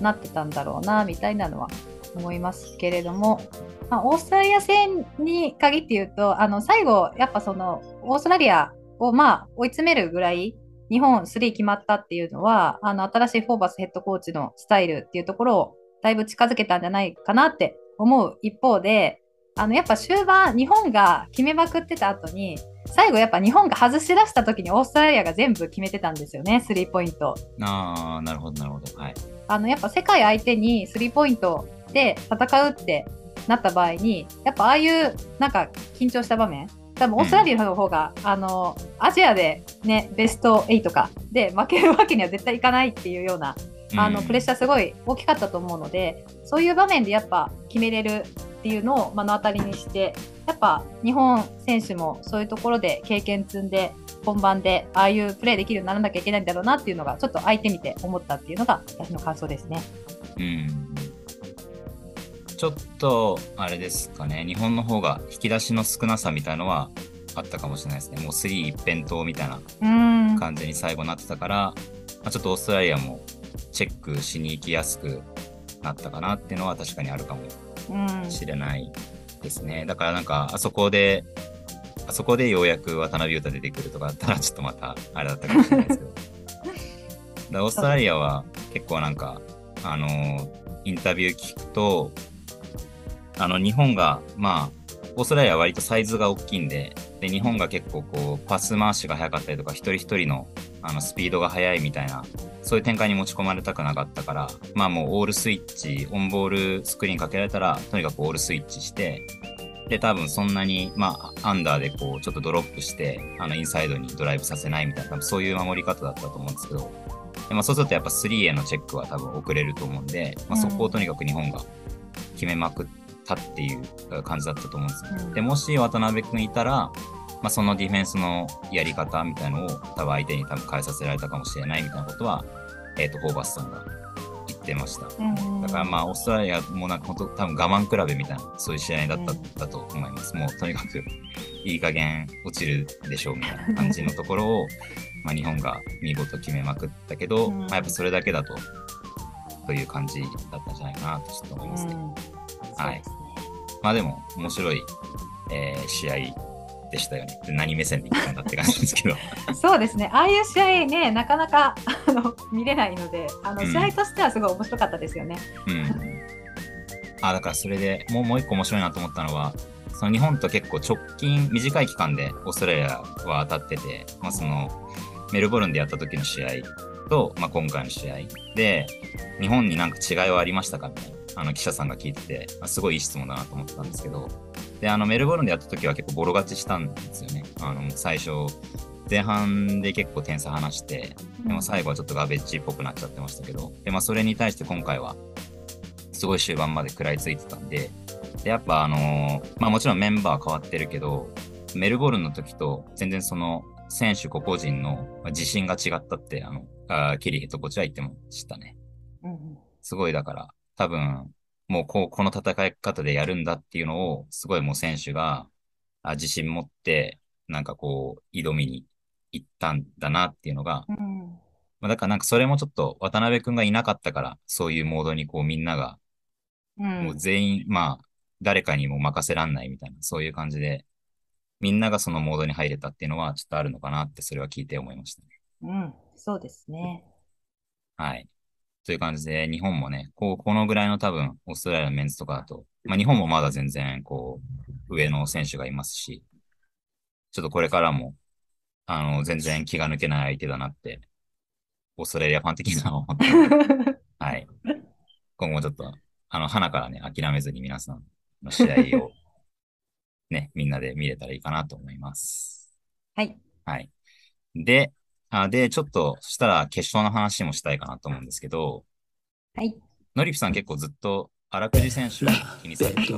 なってたんだろうなみたいなのは思いますけれども、まあ、オーストラリア戦に限って言うとあの最後やっぱそのオーストラリアをまあ追い詰めるぐらい日本3決まったっていうのはあの新しいフォーバスヘッドコーチのスタイルっていうところをだいぶ近づけたんじゃないかなって思う一方であのやっぱ終盤日本が決めまくってた後に最後やっぱ日本が外し出した時にオーストラリアが全部決めてたんですよねスリーポイント。ああ、なるほど、なるほど。はい。あのやっぱ世界相手にスリーポイントで戦うってなった場合にやっぱああいうなんか緊張した場面多分オーストラリアの方が、あのアジアでねベスト8かで負けるわけには絶対いかないっていうようなあのプレッシャーすごい大きかったと思うのでそういう場面でやっぱ決めれるっていうのを目の当たりにしてやっぱ日本選手もそういうところで経験積んで本番でああいうプレーできるようにならなきゃいけないんだろうなっていうのがちょっと相手見て思ったっていうのが私の感想ですね。うん。ちょっと、あれですかね、日本の方が引き出しの少なさみたいのはあったかもしれないですね。もう3一辺倒みたいなうん感じに最後なってたから、まあ、ちょっとオーストラリアもチェックしに行きやすくなったかなっていうのは確かにあるかもうんしれないですね。だからなんか、あそこで、あそこでようやく渡辺裕太出てくるとかだったら、ちょっとまたあれだったかもしれないですけど。だオーストラリアは結構なんか、あのーインタビュー聞くと、あの、日本が、まあ、オーストラリアは割とサイズが大きいんで、で、日本が結構こう、パス回しが速かったりとか、一人一人の、あの、スピードが速いみたいな、そういう展開に持ち込まれたくなかったから、まあもうオールスイッチ、オンボールスクリーンかけられたら、とにかくオールスイッチして、で、多分そんなに、まあ、アンダーでこう、ちょっとドロップして、あの、インサイドにドライブさせないみたいな、多分そういう守り方だったと思うんですけど、でまあ、そうするとやっぱ3へのチェックは多分遅れると思うんで、まあ、そこをとにかく日本が決めまくったっていう感じだったと思うんですよ。うんで、もし渡辺君いたら、まあ、そのディフェンスのやり方みたいのを多分相手に多分変えさせられたかもしれないみたいなことは、えっ、と、ホーバスさんが言ってました。うんだからまあ、オーストラリアもなんか本当多分我慢比べみたいな、そういう試合だった、うんだと思います。もうとにかくいい加減落ちるでしょうみたいな感じのところを、まあ日本が見事決めまくったけど、うんまあやっぱそれだけだと、という感じだったんじゃないかなとちょっと思いますね。うんはいまあでも面白い、えー試合でしたよね。で何目線で言ったんだって感じですけど。そうですね、ああいう試合ね、なかなかあの見れないので、あのうん試合としてはすごい面白かったですよね。うん。あ、だからそれでもうもう一個面白いなと思ったのは、その日本と結構直近、短い期間でオーストラリアは当たってて、まあそのメルボルンでやった時の試合と、まあ今回の試合で、日本になんか違いはありましたかみたいな、あの記者さんが聞いてて、あすごいいい質問だなと思ってたんですけど、で、あのメルボルンでやった時は結構ボロ勝ちしたんですよね。あの最初、前半で結構点差離して、でも最後はちょっとガベッジっぽくなっちゃってましたけど、で、まあそれに対して今回は、すごい終盤まで食らいついてたんで、で、やっぱあのーまあもちろんメンバー変わってるけど、メルボルンの時と全然その選手個々人のまあ自信が違ったって、あの、あーケリーヘッドコーチは言ってましたね。うんすごいだから、多分、もうこう、この戦い方でやるんだっていうのを、すごいもう選手が、あ自信持って、なんかこう、挑みに行ったんだなっていうのが、うんまあ、だからなんかそれもちょっと渡辺くんがいなかったから、そういうモードにこうみんなが、うんもう全員、まあ、誰かにも任せらんないみたいな、そういう感じで、みんながそのモードに入れたっていうのはちょっとあるのかなって、それは聞いて思いましたね。うん、そうですね。はい。という感じで、日本もね、こう、このぐらいの多分、オーストラリアのメンツとかだと、まあ日本もまだ全然、こう、上の選手がいますし、ちょっとこれからも、あの、全然気が抜けない相手だなってオーストラリアファン的なの はい。今後もちょっと、あの、花からね、諦めずに皆さんの試合を、ね、みんなで見れたらいいかなと思います。はい。はい。で、あで、ちょっと、そしたら決勝の話もしたいかなと思うんですけど、はい。のりぴさん結構ずっと荒くじ選手を気にされてた